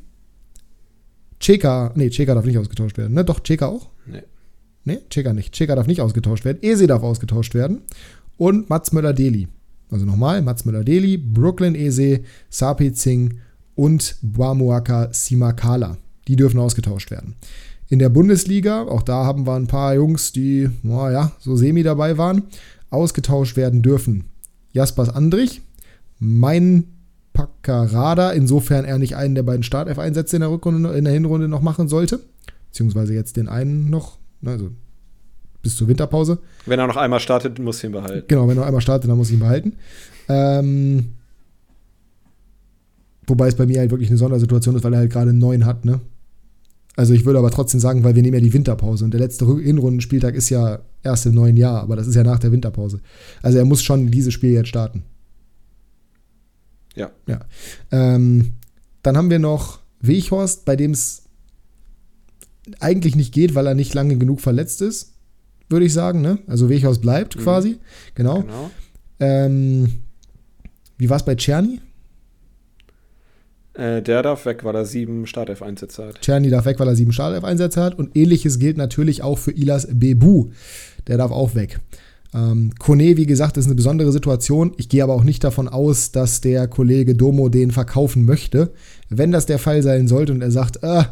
Cheka, nee, Cheka darf nicht ausgetauscht werden, ne? Doch, Cheka auch? Nee. Nee, Cheka nicht. Cheka darf nicht ausgetauscht werden. Ese darf ausgetauscht werden. Und Mats Möller-Deli. Also nochmal, Mats Möller-Deli, Brooklyn Ese, Sapi Singh und Buamuaka Simakala. Die dürfen ausgetauscht werden. In der Bundesliga, auch da haben wir ein paar Jungs, die, naja, so semi dabei waren, ausgetauscht werden dürfen. Jaspers Andrich, mein Paccarada, insofern er nicht einen der beiden Startelf-Einsätze in der Rückrunde, in der Hinrunde noch machen sollte, beziehungsweise jetzt den einen noch, also bis zur Winterpause. Wenn er noch einmal startet, muss ich ihn behalten. Genau, wenn er noch einmal startet, dann muss ich ihn behalten. Ähm, wobei es bei mir halt wirklich eine Sondersituation ist, weil er halt gerade einen neuen hat, ne? Also ich würde aber trotzdem sagen, weil wir nehmen ja die Winterpause und der letzte Hinrundenspieltag ist ja erst im neuen Jahr, aber das ist ja nach der Winterpause. Also er muss schon dieses Spiel jetzt starten. Ja. Ja. Ähm, dann haben wir noch Weghorst, bei dem es eigentlich nicht geht, weil er nicht lange genug verletzt ist, würde ich sagen. Ne? Also Weghaus bleibt mhm. quasi. Genau. genau. Ähm, wie war es bei Czerny? Äh, der darf weg, weil er sieben Startelf-Einsätze hat. Czerny darf weg, weil er sieben Startelf-Einsätze hat. Und ähnliches gilt natürlich auch für Ilas Bebu. Der darf auch weg. Ähm, Kone, wie gesagt, ist eine besondere Situation. Ich gehe aber auch nicht davon aus, dass der Kollege Domo den verkaufen möchte. Wenn das der Fall sein sollte und er sagt, äh,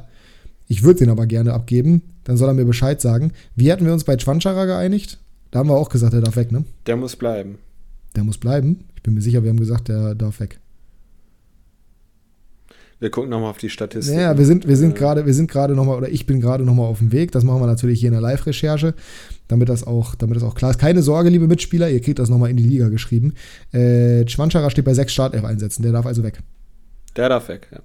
ich würde den aber gerne abgeben, dann soll er mir Bescheid sagen. Wie hatten wir uns bei Chwanchara geeinigt? Da haben wir auch gesagt, der darf weg, ne? Der muss bleiben. Der muss bleiben? Ich bin mir sicher, wir haben gesagt, der darf weg. Wir gucken nochmal auf die Statistik. Ja, wir sind, wir sind gerade, wir sind gerade nochmal, oder ich bin gerade nochmal auf dem Weg. Das machen wir natürlich hier in der Live-Recherche, damit das auch, damit das auch klar ist. Keine Sorge, liebe Mitspieler, ihr kriegt das nochmal in die Liga geschrieben. Äh, Schwanschara steht bei sechs Startelf-Einsätzen, der darf also weg. Der darf weg, ja.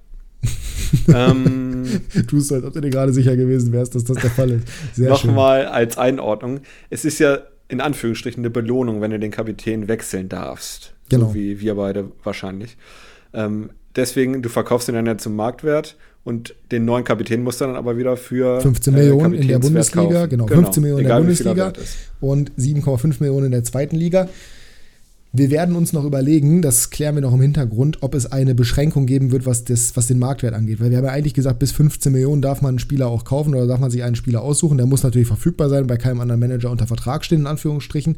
ähm, Tust als ob du dir gerade sicher gewesen wärst, dass das der Fall ist. Sehr Nochmal als Einordnung. Es ist ja in Anführungsstrichen eine Belohnung, wenn du den Kapitän wechseln darfst. Genau. So wie wir beide wahrscheinlich. Ähm, deswegen, du verkaufst ihn dann ja zum Marktwert und den neuen Kapitän musst du dann aber wieder für 15 Millionen äh, in der Bundesliga, genau, genau, 15 Millionen in der Bundesliga und 7,5 Millionen in der zweiten Liga. Wir werden uns noch überlegen, das klären wir noch im Hintergrund, ob es eine Beschränkung geben wird, was, das, was den Marktwert angeht. Weil wir haben ja eigentlich gesagt, bis 15 Millionen darf man einen Spieler auch kaufen oder darf man sich einen Spieler aussuchen. Der muss natürlich verfügbar sein, bei keinem anderen Manager unter Vertrag stehen, in Anführungsstrichen.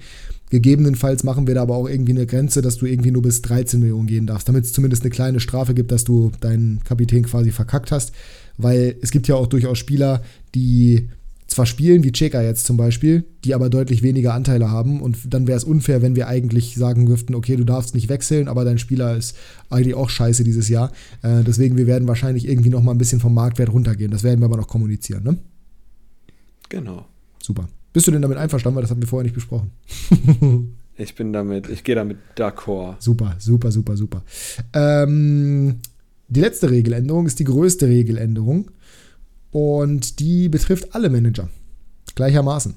Gegebenenfalls machen wir da aber auch irgendwie eine Grenze, dass du irgendwie nur bis 13 Millionen gehen darfst, damit es zumindest eine kleine Strafe gibt, dass du deinen Kapitän quasi verkackt hast. Weil es gibt ja auch durchaus Spieler, die zwar spielen, wie Cheka jetzt zum Beispiel, die aber deutlich weniger Anteile haben. Und dann wäre es unfair, wenn wir eigentlich sagen dürften, okay, du darfst nicht wechseln, aber dein Spieler ist eigentlich auch scheiße dieses Jahr. Äh, deswegen, wir werden wahrscheinlich irgendwie noch mal ein bisschen vom Marktwert runtergehen. Das werden wir aber noch kommunizieren, ne? Genau. Super. Bist du denn damit einverstanden? Weil das haben wir vorher nicht besprochen. ich bin damit, ich gehe damit d'accord. Super, super, super, super. Ähm, die letzte Regeländerung ist die größte Regeländerung. Und die betrifft alle Manager gleichermaßen.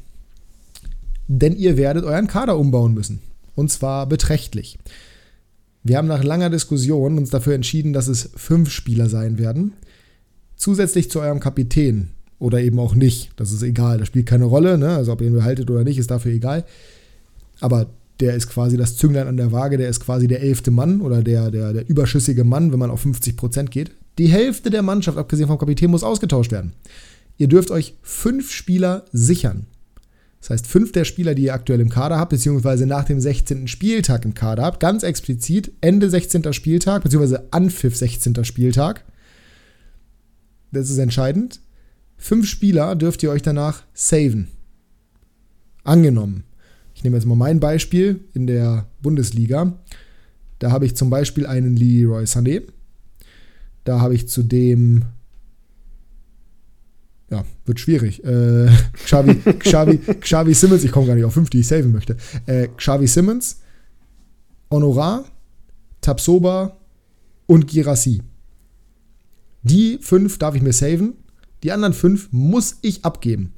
Denn ihr werdet euren Kader umbauen müssen. Und zwar beträchtlich. Wir haben nach langer Diskussion uns dafür entschieden, dass es fünf Spieler sein werden. Zusätzlich zu eurem Kapitän. Oder eben auch nicht. Das ist egal. Das spielt keine Rolle. Ne? Also ob ihr ihn behaltet oder nicht, ist dafür egal. Aber der ist quasi das Zünglein an der Waage. Der ist quasi der elfte Mann oder der, der, der überschüssige Mann, wenn man auf 50 Prozent geht. Die Hälfte der Mannschaft, abgesehen vom Kapitän, muss ausgetauscht werden. Ihr dürft euch fünf Spieler sichern. Das heißt, fünf der Spieler, die ihr aktuell im Kader habt, beziehungsweise nach dem 16. Spieltag im Kader habt, ganz explizit Ende 16. Spieltag, beziehungsweise Anpfiff 16. Spieltag. Das ist entscheidend. Fünf Spieler dürft ihr euch danach saven. Angenommen. Ich nehme jetzt mal mein Beispiel in der Bundesliga. Da habe ich zum Beispiel einen Leroy Sané. Da habe ich zudem ja, wird schwierig. Äh, Xavi, Xavi, Xavi Simmons, ich komme gar nicht auf fünf, die ich saven möchte. Äh, Xavi Simmons, Honorar, Tapsoba und Girassi. Die fünf darf ich mir saven. Die anderen fünf muss ich abgeben.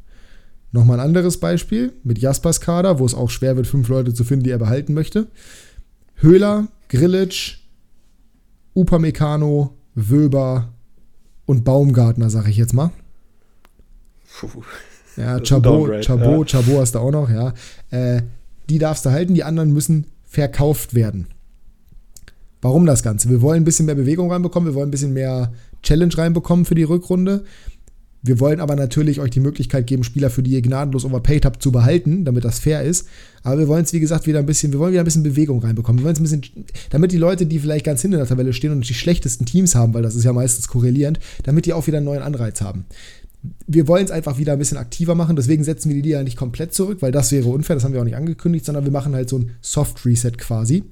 Nochmal ein anderes Beispiel mit Jaspers Kader, wo es auch schwer wird, fünf Leute zu finden, die er behalten möchte. Höhler, Grillitsch, Upamecano, Wöber und Baumgartner, sag ich jetzt mal. Puh. Ja, Chabot, Chabot, ja. Chabot hast du auch noch, ja. Äh, die darfst du halten, die anderen müssen verkauft werden. Warum das Ganze? Wir wollen ein bisschen mehr Bewegung reinbekommen, wir wollen ein bisschen mehr Challenge reinbekommen für die Rückrunde. Wir wollen aber natürlich euch die Möglichkeit geben, Spieler, für die ihr gnadenlos overpaid habt, zu behalten, damit das fair ist. Aber wir wollen es, wie gesagt, wieder ein bisschen, wir wollen wieder ein bisschen Bewegung reinbekommen. Wir wollen es ein bisschen, damit die Leute, die vielleicht ganz hinten in der Tabelle stehen und die schlechtesten Teams haben, weil das ist ja meistens korrelierend, damit die auch wieder einen neuen Anreiz haben. Wir wollen es einfach wieder ein bisschen aktiver machen, deswegen setzen wir die Liga nicht komplett zurück, weil das wäre unfair, das haben wir auch nicht angekündigt, sondern wir machen halt so ein Soft Reset quasi.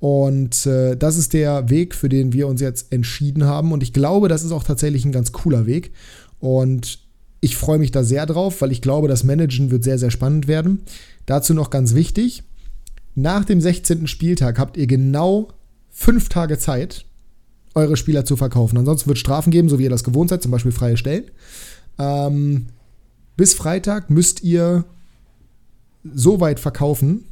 Und äh, das ist der Weg, für den wir uns jetzt entschieden haben. Und ich glaube, das ist auch tatsächlich ein ganz cooler Weg. Und ich freue mich da sehr drauf, weil ich glaube, das Managen wird sehr, sehr spannend werden. Dazu noch ganz wichtig: Nach dem 16. Spieltag habt ihr genau fünf Tage Zeit, eure Spieler zu verkaufen. Ansonsten wird es Strafen geben, so wie ihr das gewohnt seid, zum Beispiel freie Stellen. Ähm, bis Freitag müsst ihr so weit verkaufen,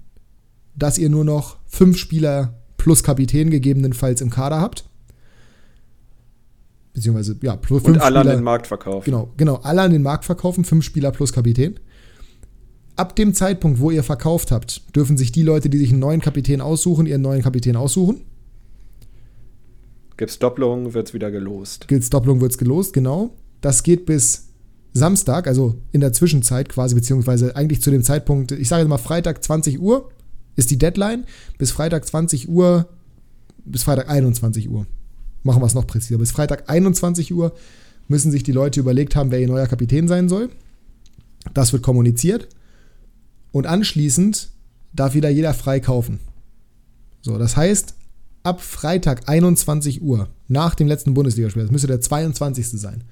dass ihr nur noch fünf Spieler plus Kapitän gegebenenfalls im Kader habt beziehungsweise ja, plus fünf Und alle Spieler, an den Markt verkaufen. Genau, genau, alle an den Markt verkaufen, fünf Spieler plus Kapitän. Ab dem Zeitpunkt, wo ihr verkauft habt, dürfen sich die Leute, die sich einen neuen Kapitän aussuchen, ihren neuen Kapitän aussuchen. Gibt es Doppelung, wird es wieder gelost. Gibt es Doppelung, wird es gelost, genau. Das geht bis Samstag, also in der Zwischenzeit quasi, beziehungsweise eigentlich zu dem Zeitpunkt, ich sage jetzt mal Freitag 20 Uhr ist die Deadline. Bis Freitag 20 Uhr, bis Freitag 21 Uhr. Machen wir es noch präziser. Bis Freitag 21 Uhr müssen sich die Leute überlegt haben, wer ihr neuer Kapitän sein soll. Das wird kommuniziert. Und anschließend darf wieder jeder frei kaufen. So, das heißt, ab Freitag 21 Uhr, nach dem letzten Bundesligaspiel, das müsste der 22. sein,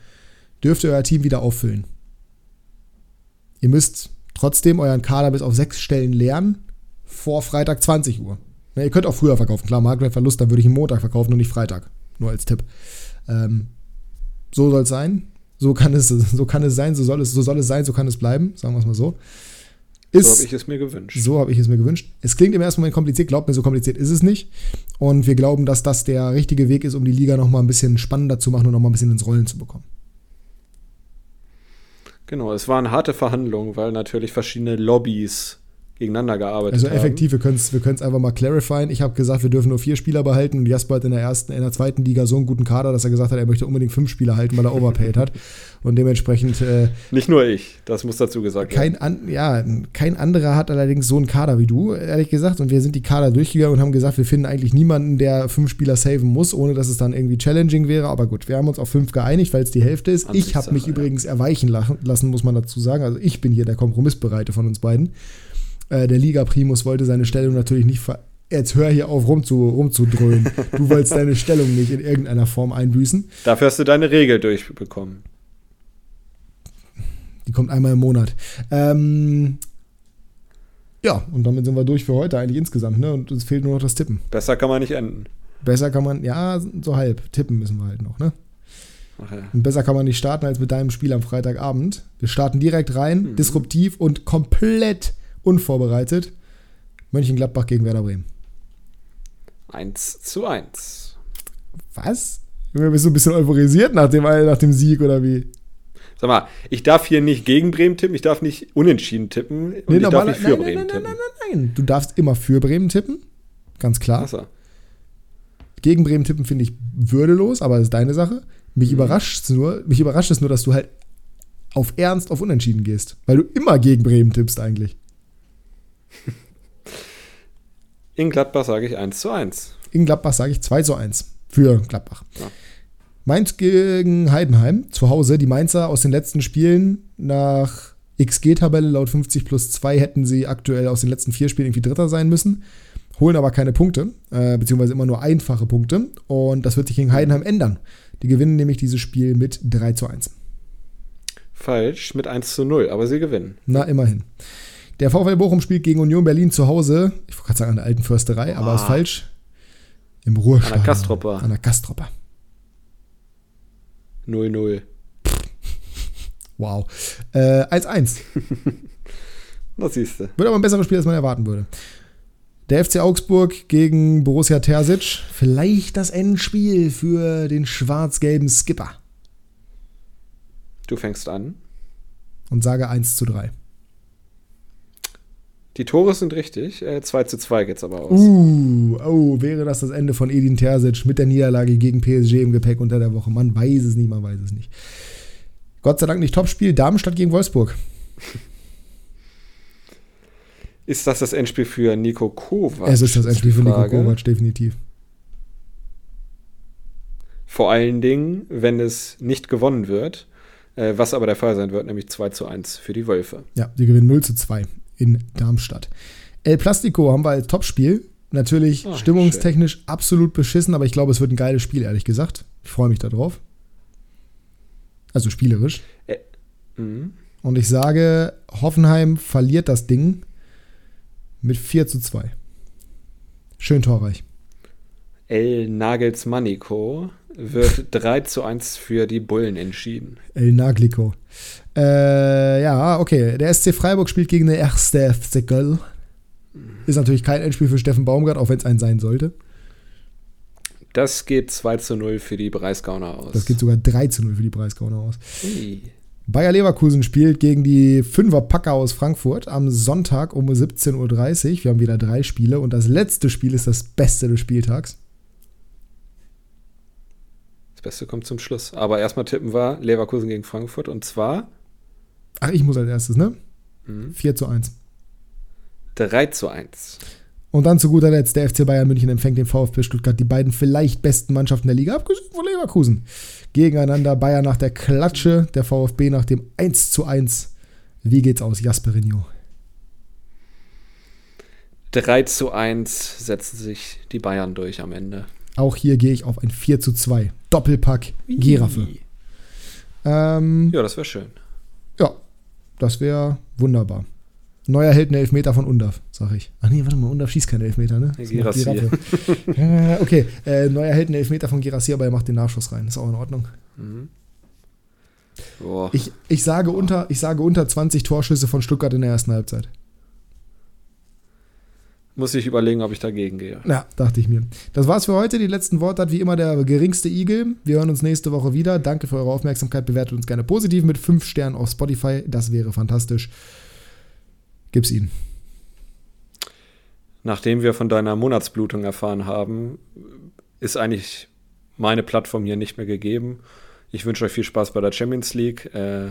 dürft ihr euer Team wieder auffüllen. Ihr müsst trotzdem euren Kader bis auf sechs Stellen lernen vor Freitag 20 Uhr. Ja, ihr könnt auch früher verkaufen. Klar, Marktwertverlust, dann würde ich ihn Montag verkaufen und nicht Freitag. Nur als Tipp. Ähm, so soll es sein. So kann es, so kann es sein, so soll es, so soll es sein, so kann es bleiben, sagen wir es mal so. Ist, so habe ich es mir gewünscht. So habe ich es mir gewünscht. Es klingt im ersten Moment kompliziert, glaubt mir, so kompliziert ist es nicht. Und wir glauben, dass das der richtige Weg ist, um die Liga nochmal ein bisschen spannender zu machen und nochmal ein bisschen ins Rollen zu bekommen. Genau, es waren harte Verhandlungen, weil natürlich verschiedene Lobbys gegeneinander gearbeitet also effektiv, haben. wir können es wir einfach mal clarifieren. Ich habe gesagt, wir dürfen nur vier Spieler behalten und Jasper hat in der ersten, in der zweiten Liga so einen guten Kader, dass er gesagt hat, er möchte unbedingt fünf Spieler halten, weil er overpaid hat. Und dementsprechend. Äh, Nicht nur ich, das muss dazu gesagt kein werden. An, ja, kein anderer hat allerdings so einen Kader wie du, ehrlich gesagt. Und wir sind die Kader durchgegangen und haben gesagt, wir finden eigentlich niemanden, der fünf Spieler saven muss, ohne dass es dann irgendwie challenging wäre. Aber gut, wir haben uns auf fünf geeinigt, weil es die Hälfte ist. ich habe mich ja. übrigens erweichen lassen, muss man dazu sagen. Also ich bin hier der Kompromissbereite von uns beiden. Äh, der Liga Primus wollte seine Stellung natürlich nicht ver Jetzt hör hier auf rumzu, rumzudröhnen. Du wolltest deine Stellung nicht in irgendeiner Form einbüßen. Dafür hast du deine Regel durchbekommen. Die kommt einmal im Monat. Ähm, ja, und damit sind wir durch für heute eigentlich insgesamt, ne? Und uns fehlt nur noch das Tippen. Besser kann man nicht enden. Besser kann man, ja, so halb. Tippen müssen wir halt noch, ne? Ach ja. Und besser kann man nicht starten als mit deinem Spiel am Freitagabend. Wir starten direkt rein, mhm. disruptiv und komplett unvorbereitet. Mönchengladbach gegen Werder Bremen. 1 zu 1. Was? Bist du ein bisschen euphorisiert nach dem, nach dem Sieg oder wie? Sag mal, ich darf hier nicht gegen Bremen tippen, ich darf nicht unentschieden tippen und nee, ich darf nicht für nein, Bremen nein, tippen. Nein, nein, nein, nein, Du darfst immer für Bremen tippen, ganz klar. So. Gegen Bremen tippen finde ich würdelos, aber das ist deine Sache. Mich mhm. überrascht es nur, mich überrascht es nur, dass du halt auf Ernst auf Unentschieden gehst, weil du immer gegen Bremen tippst eigentlich. In Gladbach sage ich 1 zu 1. In Gladbach sage ich 2 zu 1 für Gladbach. Ja. Mainz gegen Heidenheim zu Hause. Die Mainzer aus den letzten Spielen nach XG-Tabelle laut 50 plus 2 hätten sie aktuell aus den letzten vier Spielen irgendwie Dritter sein müssen. Holen aber keine Punkte, äh, beziehungsweise immer nur einfache Punkte. Und das wird sich gegen Heidenheim ändern. Die gewinnen nämlich dieses Spiel mit 3 zu 1. Falsch, mit 1 zu 0, aber sie gewinnen. Na, immerhin. Der VfL Bochum spielt gegen Union Berlin zu Hause. Ich wollte gerade sagen an der alten Försterei, oh. aber ist falsch. Im Ruhestand. An der Kastropper. An der Kastropper. 0-0. Wow. Äh, 1-1. das siehst du. Wird aber ein besseres Spiel, als man erwarten würde. Der FC Augsburg gegen Borussia Terzic. Vielleicht das Endspiel für den schwarz-gelben Skipper. Du fängst an. Und sage 1 zu 3. Die Tore sind richtig. Äh, 2 zu 2 geht's aber aus. Uh, oh, wäre das das Ende von Edin Terzic mit der Niederlage gegen PSG im Gepäck unter der Woche? Man weiß es nicht, man weiß es nicht. Gott sei Dank nicht Topspiel. Darmstadt gegen Wolfsburg. Ist das das Endspiel für Nico Kovac? Es ist das Endspiel für Nico Kovac, definitiv. Vor allen Dingen, wenn es nicht gewonnen wird, äh, was aber der Fall sein wird, nämlich 2 zu 1 für die Wölfe. Ja, die gewinnen 0 zu 2 in Darmstadt. El Plastico haben wir als Topspiel. Natürlich Ach, stimmungstechnisch schön. absolut beschissen, aber ich glaube, es wird ein geiles Spiel, ehrlich gesagt. Ich freue mich darauf. Also spielerisch. Äh, mhm. Und ich sage, Hoffenheim verliert das Ding mit 4 zu 2. Schön torreich. El Nagelsmannico wird 3 zu 1 für die Bullen entschieden. El Naglico. Äh, ja, okay. Der SC Freiburg spielt gegen den erste FC Köln. Ist natürlich kein Endspiel für Steffen Baumgart, auch wenn es ein sein sollte. Das geht 2 zu 0 für die Breisgauner aus. Das geht sogar 3 zu 0 für die Breisgauner aus. Ui. Bayer Leverkusen spielt gegen die Fünfer Packer aus Frankfurt am Sonntag um 17.30 Uhr. Wir haben wieder drei Spiele und das letzte Spiel ist das beste des Spieltags. Das Beste kommt zum Schluss. Aber erstmal tippen wir Leverkusen gegen Frankfurt und zwar Ach, ich muss als erstes, ne? Mhm. 4 zu 1. 3 zu 1. Und dann zu guter Letzt, der FC Bayern München empfängt den VfB Stuttgart, die beiden vielleicht besten Mannschaften der Liga, abgesehen von Leverkusen. Gegeneinander Bayern nach der Klatsche, der VfB nach dem 1 zu 1. Wie geht's aus, Jasperinho? 3 zu 1 setzen sich die Bayern durch am Ende. Auch hier gehe ich auf ein 4 zu 2. Doppelpack Giraffe. Ähm, Ja, das wäre schön. ja, das wäre wunderbar. Neuer Held, ein Elfmeter von Undaf, sag ich. Ach nee, warte mal, Undaf schießt keine Elfmeter, ne? Giraffe. äh, okay, äh, neuer Held, ein Elfmeter von Girassi, aber er macht den Nachschuss rein. Ist auch in Ordnung. Mhm. Boah. Ich, ich, sage unter, ich sage unter 20 Torschüsse von Stuttgart in der ersten Halbzeit. Muss ich überlegen, ob ich dagegen gehe. Ja, dachte ich mir. Das war's für heute. Die letzten Worte hat wie immer der geringste Igel. Wir hören uns nächste Woche wieder. Danke für eure Aufmerksamkeit. Bewertet uns gerne positiv mit 5 Sternen auf Spotify. Das wäre fantastisch. Gib's ihnen. Nachdem wir von deiner Monatsblutung erfahren haben, ist eigentlich meine Plattform hier nicht mehr gegeben. Ich wünsche euch viel Spaß bei der Champions League äh,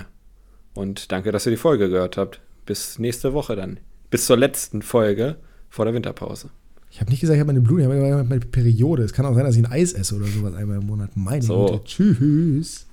und danke, dass ihr die Folge gehört habt. Bis nächste Woche dann. Bis zur letzten Folge vor der Winterpause. Ich habe nicht gesagt, ich habe meine Blut, ich habe meine Periode. Es kann auch sein, dass ich ein Eis esse oder sowas einmal im Monat. Meine So. Güte. Tschüss.